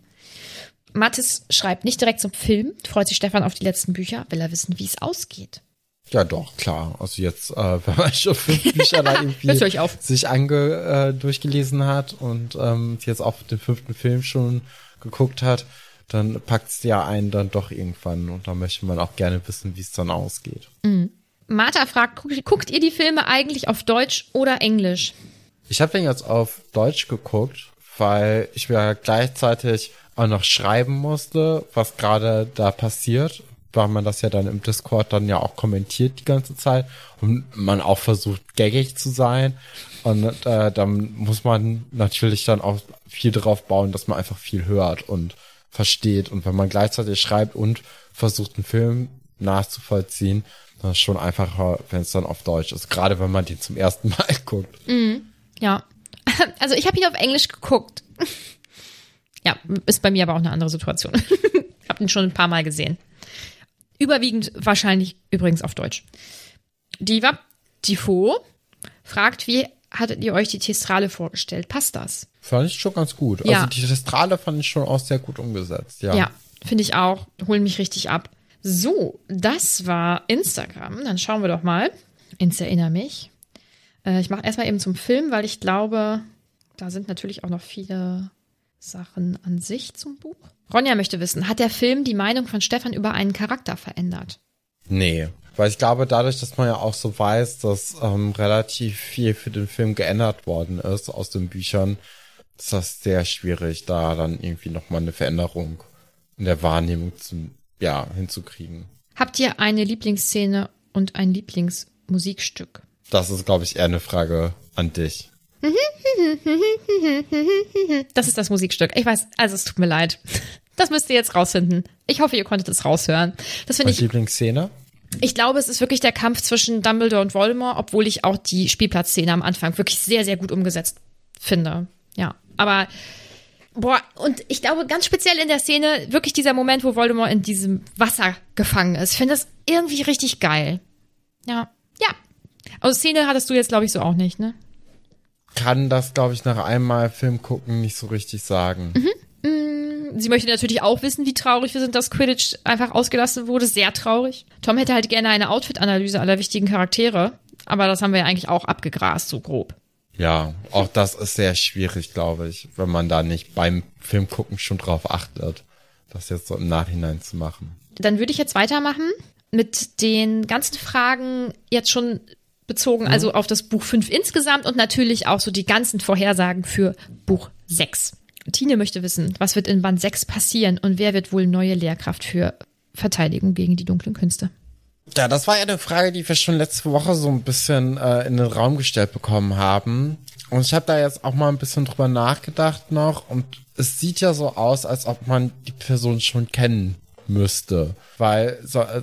Mathis schreibt nicht direkt zum Film, freut sich Stefan auf die letzten Bücher, will er wissen, wie es ausgeht. Ja, doch, klar. Also jetzt, äh, [LAUGHS] wenn man schon fünf Bücher da [LAUGHS] irgendwie sich ange, äh, durchgelesen hat und ähm, jetzt auch den fünften Film schon geguckt hat, dann packt es ja einen dann doch irgendwann und da möchte man auch gerne wissen, wie es dann ausgeht. Mhm. Martha fragt, guckt, ihr die Filme eigentlich auf Deutsch oder Englisch? Ich habe den jetzt auf Deutsch geguckt, weil ich mir gleichzeitig auch noch schreiben musste, was gerade da passiert weil man das ja dann im Discord dann ja auch kommentiert die ganze Zeit und man auch versucht, gaggig zu sein. Und äh, dann muss man natürlich dann auch viel drauf bauen, dass man einfach viel hört und versteht. Und wenn man gleichzeitig schreibt und versucht, einen Film nachzuvollziehen, dann ist schon einfacher, wenn es dann auf Deutsch ist. Gerade wenn man den zum ersten Mal [LAUGHS] guckt. Mhm. Ja. [LAUGHS] Also ich habe ihn auf Englisch geguckt. ja, ist bei mir aber auch eine andere Situation. [LAUGHS] ich habe ihn schon ein paar Mal gesehen. Überwiegend wahrscheinlich übrigens auf Deutsch. Diva Tifo fragt, wie hattet ihr euch die Testrale vorgestellt? Passt das? Fand ich schon ganz gut. Ja. Also die Testrale fand ich schon auch sehr gut umgesetzt, ja. Ja, finde ich auch. Holen mich richtig ab. So, das war Instagram. Dann schauen wir doch mal. Ins Erinner mich. Äh, ich mache erstmal eben zum Film, weil ich glaube, da sind natürlich auch noch viele Sachen an sich zum Buch. Ronja möchte wissen, hat der Film die Meinung von Stefan über einen Charakter verändert? Nee, weil ich glaube, dadurch, dass man ja auch so weiß, dass ähm, relativ viel für den Film geändert worden ist aus den Büchern, ist das sehr schwierig, da dann irgendwie nochmal eine Veränderung in der Wahrnehmung zu, ja, hinzukriegen. Habt ihr eine Lieblingsszene und ein Lieblingsmusikstück? Das ist, glaube ich, eher eine Frage an dich. [LAUGHS] Das ist das Musikstück. Ich weiß, also es tut mir leid. Das müsst ihr jetzt rausfinden. Ich hoffe, ihr konntet es raushören. Das finde ich. Lieblingsszene? Ich glaube, es ist wirklich der Kampf zwischen Dumbledore und Voldemort, obwohl ich auch die Spielplatzszene am Anfang wirklich sehr, sehr gut umgesetzt finde. Ja, aber boah, und ich glaube ganz speziell in der Szene wirklich dieser Moment, wo Voldemort in diesem Wasser gefangen ist. Ich finde das irgendwie richtig geil. Ja, ja. Also Szene hattest du jetzt glaube ich so auch nicht, ne? Kann das, glaube ich, nach einmal Film gucken nicht so richtig sagen. Sie möchte natürlich auch wissen, wie traurig wir sind, dass Quidditch einfach ausgelassen wurde. Sehr traurig. Tom hätte halt gerne eine Outfit-Analyse aller wichtigen Charaktere. Aber das haben wir ja eigentlich auch abgegrast, so grob. Ja, auch das ist sehr schwierig, glaube ich, wenn man da nicht beim Film gucken schon drauf achtet, das jetzt so im Nachhinein zu machen. Dann würde ich jetzt weitermachen mit den ganzen Fragen jetzt schon bezogen, also auf das Buch 5 insgesamt und natürlich auch so die ganzen Vorhersagen für Buch 6. Tine möchte wissen, was wird in Band 6 passieren und wer wird wohl neue Lehrkraft für Verteidigung gegen die dunklen Künste? Ja, das war ja eine Frage, die wir schon letzte Woche so ein bisschen äh, in den Raum gestellt bekommen haben. Und ich habe da jetzt auch mal ein bisschen drüber nachgedacht noch. Und es sieht ja so aus, als ob man die Person schon kennen müsste. Weil so, äh,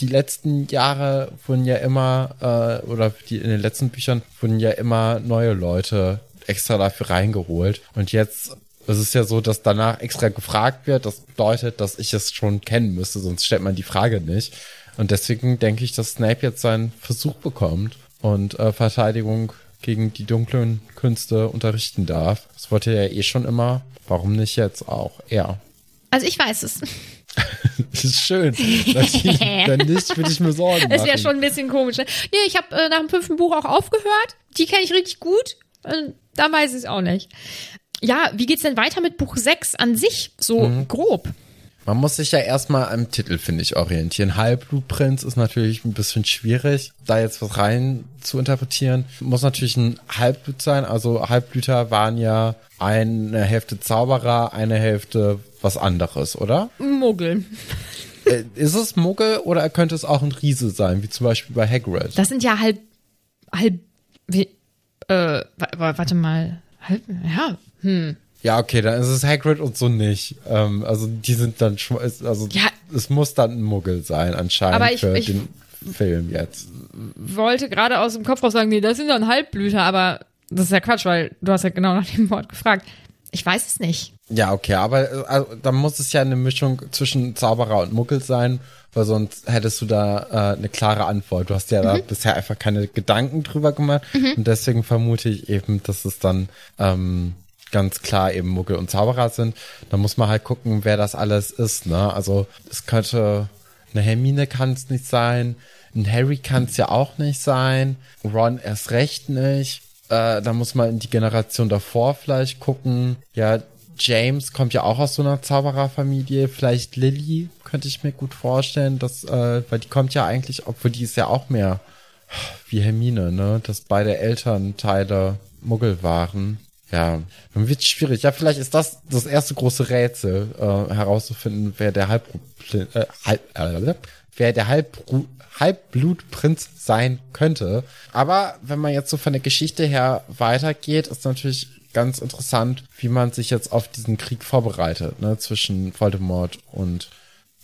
die letzten Jahre wurden ja immer, äh, oder die, in den letzten Büchern wurden ja immer neue Leute extra dafür reingeholt. Und jetzt ist es ja so, dass danach extra gefragt wird. Das bedeutet, dass ich es schon kennen müsste, sonst stellt man die Frage nicht. Und deswegen denke ich, dass Snape jetzt seinen Versuch bekommt und äh, Verteidigung gegen die dunklen Künste unterrichten darf. Das wollte er ja eh schon immer. Warum nicht jetzt auch er? Also ich weiß es. Das [LAUGHS] ist schön. [LAUGHS] Wenn nicht, würde ich mir Sorgen machen. Es wäre schon ein bisschen komisch. Ne? Nee, ich habe äh, nach dem fünften Buch auch aufgehört. Die kenne ich richtig gut. Und da weiß ich es auch nicht. Ja, wie geht's denn weiter mit Buch 6 an sich? So grob. Man muss sich ja erstmal am Titel, finde ich, orientieren. Halbblutprinz ist natürlich ein bisschen schwierig, da jetzt was rein zu interpretieren. Muss natürlich ein Halbblut sein. Also Halbblüter waren ja eine Hälfte Zauberer, eine Hälfte was anderes, oder? Muggel. Äh, ist es Muggel oder könnte es auch ein Riese sein, wie zum Beispiel bei Hagrid? Das sind ja halb, halb, wie, äh, wa- wa- warte mal, halb, ja, hm. Ja, okay, dann ist es Hagrid und so nicht. Ähm, also die sind dann schon, also Ja. es muss dann ein Muggel sein anscheinend Aber ich- für ich- den Film jetzt. Wollte gerade aus dem Kopf raus sagen, nee, das sind dann Halbblüter, aber das ist ja Quatsch, weil du hast ja genau nach dem Wort gefragt. Ich weiß es nicht. Ja, okay, aber äh, also, dann muss es ja eine Mischung zwischen Zauberer und Muggel sein, weil sonst hättest du da äh, eine klare Antwort. Du hast ja da bisher einfach keine Gedanken drüber gemacht und deswegen vermute ich eben, dass es dann ähm, ganz klar eben Muggel und Zauberer sind. Da muss man halt gucken, wer das alles ist. Ne? Also es könnte eine Hermine kann es nicht sein, ein Harry kann es ja auch nicht sein, Ron erst recht nicht. Äh, da muss man in die Generation davor vielleicht gucken. Ja, James kommt ja auch aus so einer Zaubererfamilie. Vielleicht Lily könnte ich mir gut vorstellen, dass, äh, weil die kommt ja eigentlich, obwohl die ist ja auch mehr wie Hermine, ne, dass beide Elternteile Muggel waren. Ja, dann wird's schwierig. Ja, vielleicht ist das das erste große Rätsel, äh, herauszufinden, wer der Halb, äh, Halb, äh, wer der Halbbru Halbblutprinz sein könnte. Aber wenn man jetzt so von der Geschichte her weitergeht, ist natürlich ganz interessant, wie man sich jetzt auf diesen Krieg vorbereitet, ne, zwischen Voldemort und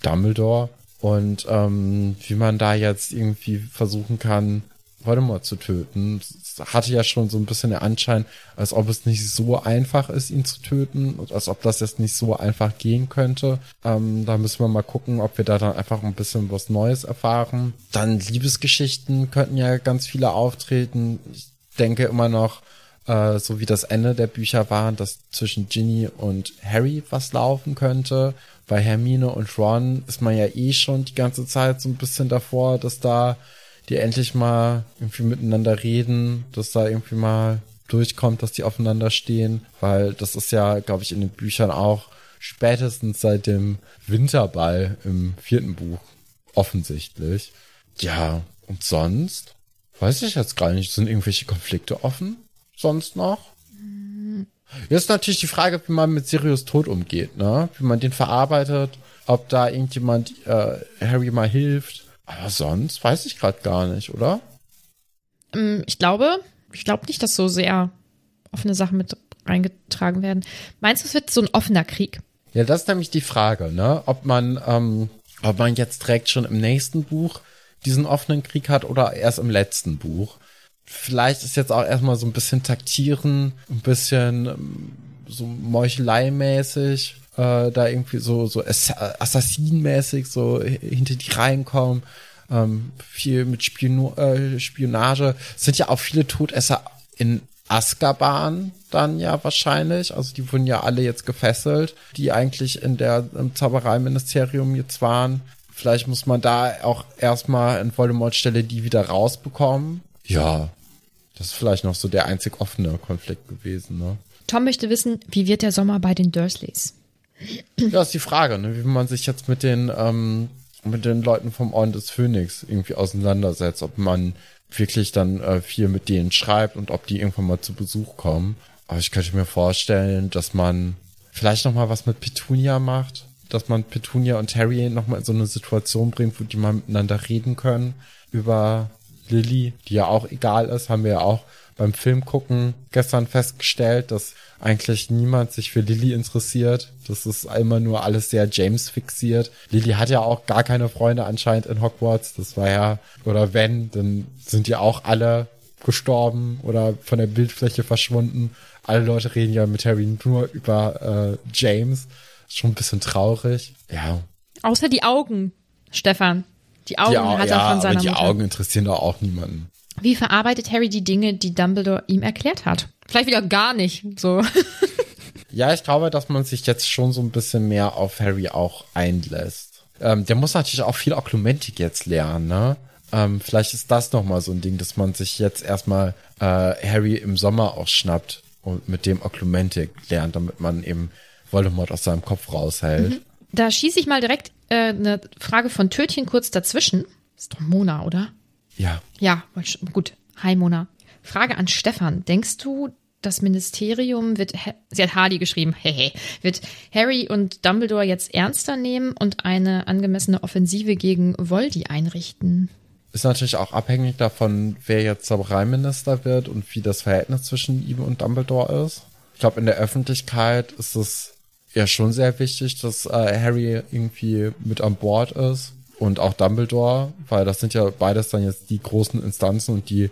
Dumbledore und ähm, wie man da jetzt irgendwie versuchen kann, Voldemort zu töten. Es hatte ja schon so ein bisschen den Anschein, als ob es nicht so einfach ist, ihn zu töten und als ob das jetzt nicht so einfach gehen könnte. Ähm, da müssen wir mal gucken, ob wir da dann einfach ein bisschen was Neues erfahren. Dann Liebesgeschichten könnten ja ganz viele auftreten. Ich denke immer noch, äh, so wie das Ende der Bücher war, dass zwischen Ginny und Harry was laufen könnte. Bei Hermine und Ron ist man ja eh schon die ganze Zeit so ein bisschen davor, dass da die endlich mal irgendwie miteinander reden, dass da irgendwie mal durchkommt, dass die aufeinander stehen, weil das ist ja, glaube ich, in den Büchern auch spätestens seit dem Winterball im vierten Buch offensichtlich. Ja, und sonst weiß ich jetzt gar nicht, sind irgendwelche Konflikte offen? Sonst noch? Jetzt ist natürlich die Frage, wie man mit Sirius Tod umgeht, ne? Wie man den verarbeitet, ob da irgendjemand äh, Harry mal hilft. Aber sonst weiß ich gerade gar nicht, oder? ähm, ich glaube, ich glaube nicht, dass so sehr offene Sachen mit reingetragen werden. Meinst du, es wird so ein offener Krieg? Ja, das ist nämlich die Frage, ne? Ob man, ähm, ob man jetzt direkt schon im nächsten Buch diesen offenen Krieg hat oder erst im letzten Buch. Vielleicht ist jetzt auch erstmal so ein bisschen taktieren, ein bisschen ähm, so Meuchelei-mäßig, äh, da irgendwie so, so Assassin-mäßig so hinter die Reihen kommen. Ähm, viel mit Spion äh, Spionage. Es sind ja auch viele Todesser in Azkaban dann ja wahrscheinlich. Also die wurden ja alle jetzt gefesselt, die eigentlich in der im Zaubereiministerium jetzt waren. Vielleicht muss man da auch erstmal in Voldemort Stelle die wieder rausbekommen. Ja, das ist vielleicht noch so der einzig offene Konflikt gewesen, ne? Tom möchte wissen, wie wird der Sommer bei den Dursleys? Ja, ist die Frage, ne? wie man sich jetzt mit den, ähm, mit den Leuten vom Orden des Phönix irgendwie auseinandersetzt, ob man wirklich dann äh, viel mit denen schreibt und ob die irgendwann mal zu Besuch kommen. Aber ich könnte mir vorstellen, dass man vielleicht noch mal was mit Petunia macht, dass man Petunia und Harry noch mal in so eine Situation bringt, wo die mal miteinander reden können über Lily, die ja auch egal ist, haben wir ja auch beim Film gucken gestern festgestellt, dass eigentlich niemand sich für Lily interessiert. Das ist immer nur alles sehr James fixiert. Lily hat ja auch gar keine Freunde anscheinend in Hogwarts. Das war ja, oder wenn, dann sind ja auch alle gestorben oder von der Bildfläche verschwunden. Alle Leute reden ja mit Harry nur über äh, James. Schon ein bisschen traurig. Ja. Außer die Augen, Stefan. Die Augen die hat ja, er von seiner aber die Mutter. Augen interessieren doch auch niemanden. Wie verarbeitet Harry die Dinge, die Dumbledore ihm erklärt hat? Vielleicht wieder gar nicht. So. [LAUGHS] Ja, ich glaube, dass man sich jetzt schon so ein bisschen mehr auf Harry auch einlässt. Ähm, der muss natürlich auch viel Oklumentik jetzt lernen, ne? Ähm, vielleicht ist das nochmal so ein Ding, dass man sich jetzt erstmal äh, Harry im Sommer auch schnappt und mit dem Oklumentik lernt, damit man eben Voldemort aus seinem Kopf raushält. Da schieße ich mal direkt äh, eine Frage von Tötchen kurz dazwischen. Ist doch Mona, oder? Ja. Ja, gut. Hi Mona. Frage an Stefan. Denkst du, das Ministerium wird, sie hat Hardy geschrieben, [LAUGHS] hehe, wird Harry und Dumbledore jetzt ernster nehmen und eine angemessene Offensive gegen Voldy einrichten? Ist natürlich auch abhängig davon, wer jetzt Zaubereiminister wird und wie das Verhältnis zwischen ihm und Dumbledore ist. Ich glaube, in der Öffentlichkeit ist es ja schon sehr wichtig, dass äh, Harry irgendwie mit an Bord ist und auch Dumbledore, weil das sind ja beides dann jetzt die großen Instanzen und die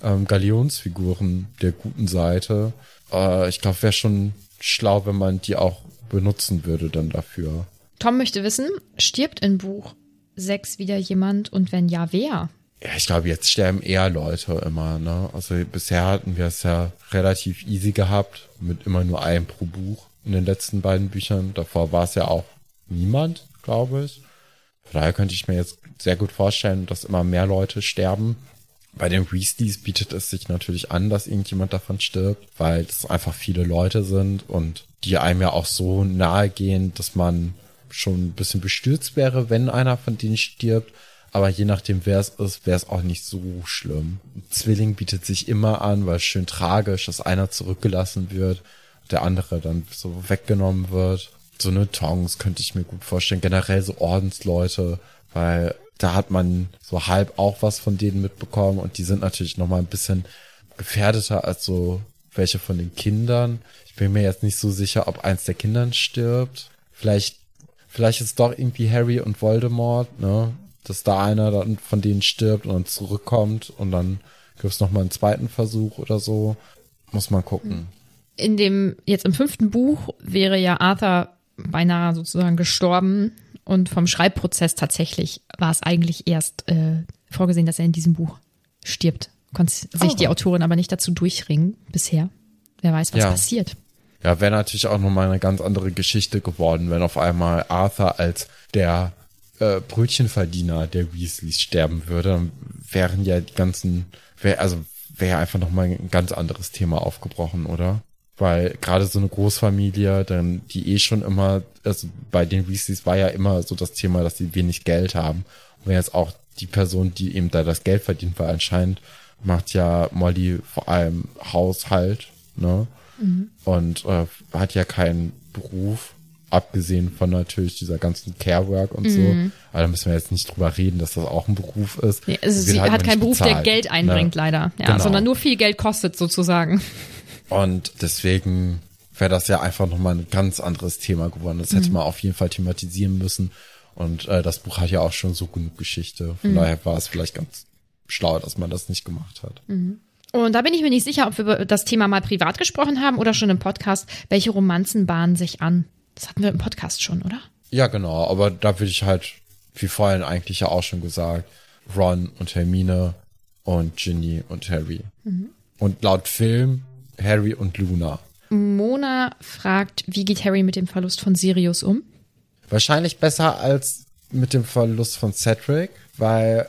ähm, Galionsfiguren der guten Seite. Äh, ich glaube, wäre schon schlau, wenn man die auch benutzen würde dann dafür. Tom möchte wissen, stirbt in Buch 6 wieder jemand und wenn ja, wer? Ja, ich glaube, jetzt sterben eher Leute immer, ne? Also bisher hatten wir es ja relativ easy gehabt, mit immer nur einem pro Buch in den letzten beiden Büchern. Davor war es ja auch niemand, glaube ich. Von daher könnte ich mir jetzt sehr gut vorstellen, dass immer mehr Leute sterben. Bei den Weasleys bietet es sich natürlich an, dass irgendjemand davon stirbt, weil es einfach viele Leute sind und die einem ja auch so nahe gehen, dass man schon ein bisschen bestürzt wäre, wenn einer von denen stirbt. Aber je nachdem, wer es ist, wäre es auch nicht so schlimm. Ein Zwilling bietet sich immer an, weil es schön tragisch, dass einer zurückgelassen wird, der andere dann so weggenommen wird. So eine Tongs könnte ich mir gut vorstellen. Generell so Ordensleute, weil da hat man so halb auch was von denen mitbekommen und die sind natürlich nochmal ein bisschen gefährdeter als so welche von den Kindern. Ich bin mir jetzt nicht so sicher, ob eins der Kindern stirbt. Vielleicht, vielleicht ist doch irgendwie Harry und Voldemort, ne? Dass da einer dann von denen stirbt und dann zurückkommt und dann gibt's noch mal einen zweiten Versuch oder so. Muss man gucken. In dem, jetzt im fünften Buch wäre ja Arthur beinahe sozusagen gestorben und vom Schreibprozess tatsächlich war es eigentlich erst äh, vorgesehen, dass er in diesem Buch stirbt. Konnte sich die Autorin aber nicht dazu durchringen bisher. Wer weiß, was Ja. passiert. Ja, wäre natürlich auch nochmal eine ganz andere Geschichte geworden, wenn auf einmal Arthur als der äh, Brötchenverdiener der Weasleys sterben würde. Dann wären ja die ganzen, wär, also wäre einfach nochmal ein ganz anderes Thema aufgebrochen, oder? Weil gerade so eine Großfamilie, dann die eh schon immer, also bei den Weasleys war ja immer so das Thema, dass sie wenig Geld haben. Und wenn jetzt auch die Person, die eben da das Geld verdient, weil anscheinend macht ja Molly vor allem Haushalt, ne? Und äh, hat ja keinen Beruf. abgesehen von natürlich dieser ganzen Care-Work und so. Aber da müssen wir jetzt nicht drüber reden, dass das auch ein Beruf ist. Nee, also sie hat nur keinen Beruf, der bezahlt, Geld einbringt, ne? leider. Ja, Genau. sondern nur viel Geld kostet sozusagen. Und deswegen wäre das ja einfach nochmal ein ganz anderes Thema geworden. Das hätte man auf jeden Fall thematisieren müssen. Und äh, das Buch hat ja auch schon so genug Geschichte. Von daher war es vielleicht ganz schlau, dass man das nicht gemacht hat. Und da bin ich mir nicht sicher, ob wir über das Thema mal privat gesprochen haben oder schon im Podcast. Welche Romanzen bahnen sich an? Das hatten wir im Podcast schon, oder? Ja, genau. Aber da würde ich halt, wie vorhin eigentlich ja auch schon gesagt, Ron und Hermine und Ginny und Harry. Und laut Film Harry und Luna. Mona fragt, wie geht Harry mit dem Verlust von Sirius um? Wahrscheinlich besser als mit dem Verlust von Cedric, weil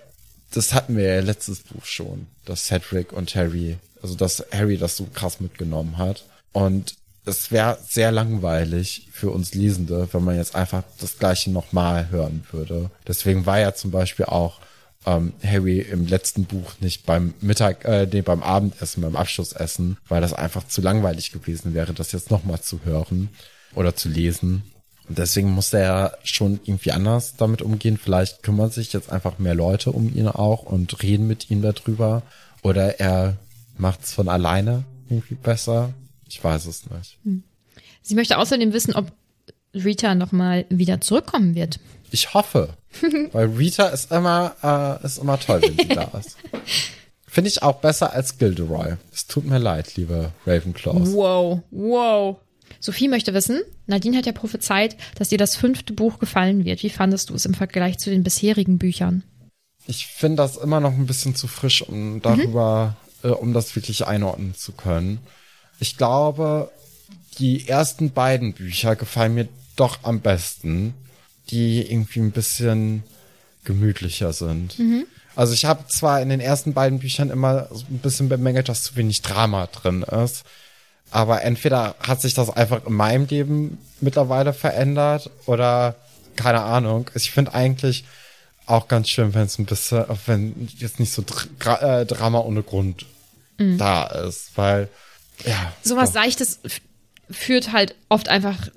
das hatten wir ja letztes Buch schon, dass Cedric und Harry, also dass Harry das so krass mitgenommen hat. Und es wäre sehr langweilig für uns Lesende, wenn man jetzt einfach das Gleiche nochmal hören würde. Deswegen war ja zum Beispiel auch ähm, Harry im letzten Buch nicht beim Mittag, äh, nee, beim Abendessen, beim Abschlussessen, weil das einfach zu langweilig gewesen wäre, das jetzt nochmal zu hören oder zu lesen. Und deswegen muss er schon irgendwie anders damit umgehen. Vielleicht kümmern sich jetzt einfach mehr Leute um ihn auch und reden mit ihm darüber. Oder er macht's von alleine irgendwie besser. Ich weiß es nicht. Sie möchte außerdem wissen, ob Rita nochmal wieder zurückkommen wird. Ich hoffe. weil Rita ist immer, äh, ist immer toll, wenn sie da [LAUGHS] ist. Finde ich auch besser als Gilderoy. Es tut mir leid, liebe Ravenclaws. Wow, wow. Sophie möchte wissen, Nadine hat ja prophezeit, dass dir das fünfte Buch gefallen wird. Wie fandest du es im Vergleich zu den bisherigen Büchern? Ich finde das immer noch ein bisschen zu frisch, um darüber, äh, um das wirklich einordnen zu können. Ich glaube, die ersten beiden Bücher gefallen mir doch am besten, die irgendwie ein bisschen gemütlicher sind. Also ich habe zwar in den ersten beiden Büchern immer so ein bisschen bemängelt, dass zu wenig Drama drin ist, aber entweder hat sich das einfach in meinem Leben mittlerweile verändert oder keine Ahnung. Ich finde eigentlich auch ganz schön, wenn es ein bisschen, wenn jetzt nicht so Dra äh, Drama ohne Grund da ist, weil ja. Sowas doch. Seichtes führt halt oft einfach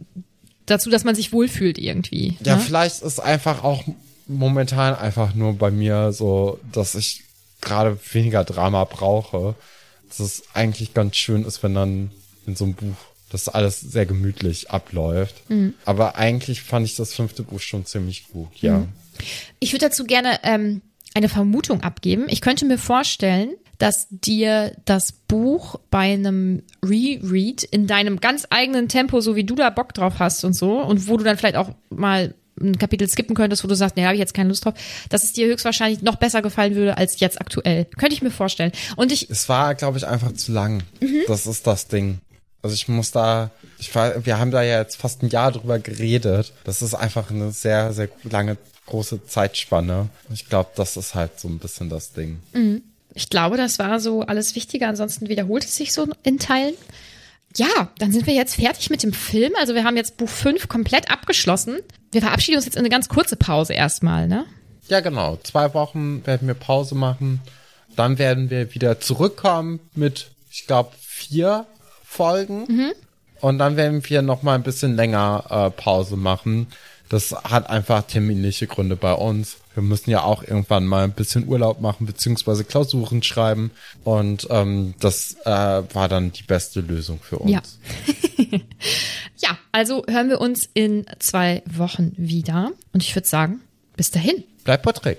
dazu, dass man sich wohlfühlt irgendwie. Ja, ne? vielleicht ist einfach auch momentan einfach nur bei mir so, dass ich gerade weniger Drama brauche. Dass es eigentlich ganz schön ist, wenn dann in so einem Buch das alles sehr gemütlich abläuft. Aber eigentlich fand ich das fünfte Buch schon ziemlich gut, ja. Ich würde dazu gerne ähm, eine Vermutung abgeben. Ich könnte mir vorstellen, dass dir das Buch bei einem Reread in deinem ganz eigenen Tempo, so wie du da Bock drauf hast und so, und wo du dann vielleicht auch mal ein Kapitel skippen könntest, wo du sagst, nee, habe ich jetzt keine Lust drauf, dass es dir höchstwahrscheinlich noch besser gefallen würde als jetzt aktuell. Könnte ich mir vorstellen. Und ich, Es war, glaube ich, einfach zu lang. Das ist das Ding. Also ich muss da, ich war, wir haben da ja jetzt fast ein Jahr drüber geredet. Das ist einfach eine sehr, sehr lange, große Zeitspanne. Ich glaube, das ist halt so ein bisschen das Ding. Ich glaube, das war so alles Wichtige. Ansonsten wiederholt es sich so in Teilen. Ja, dann sind wir jetzt fertig mit dem Film. Also wir haben jetzt Buch 5 komplett abgeschlossen. Wir verabschieden uns jetzt in eine ganz kurze Pause erstmal, ne? Ja, genau. Zwei Wochen werden wir Pause machen. Dann werden wir wieder zurückkommen mit, ich glaube, vier Folgen. Und dann werden wir noch mal ein bisschen länger äh, Pause machen. Das hat einfach terminliche Gründe bei uns. Wir müssen ja auch irgendwann mal ein bisschen Urlaub machen, beziehungsweise Klausuren schreiben. Und ähm, das äh, war dann die beste Lösung für uns. Ja. [LAUGHS] Ja, also hören wir uns in zwei Wochen wieder. Und ich würde sagen, bis dahin. Bleibt Patrick.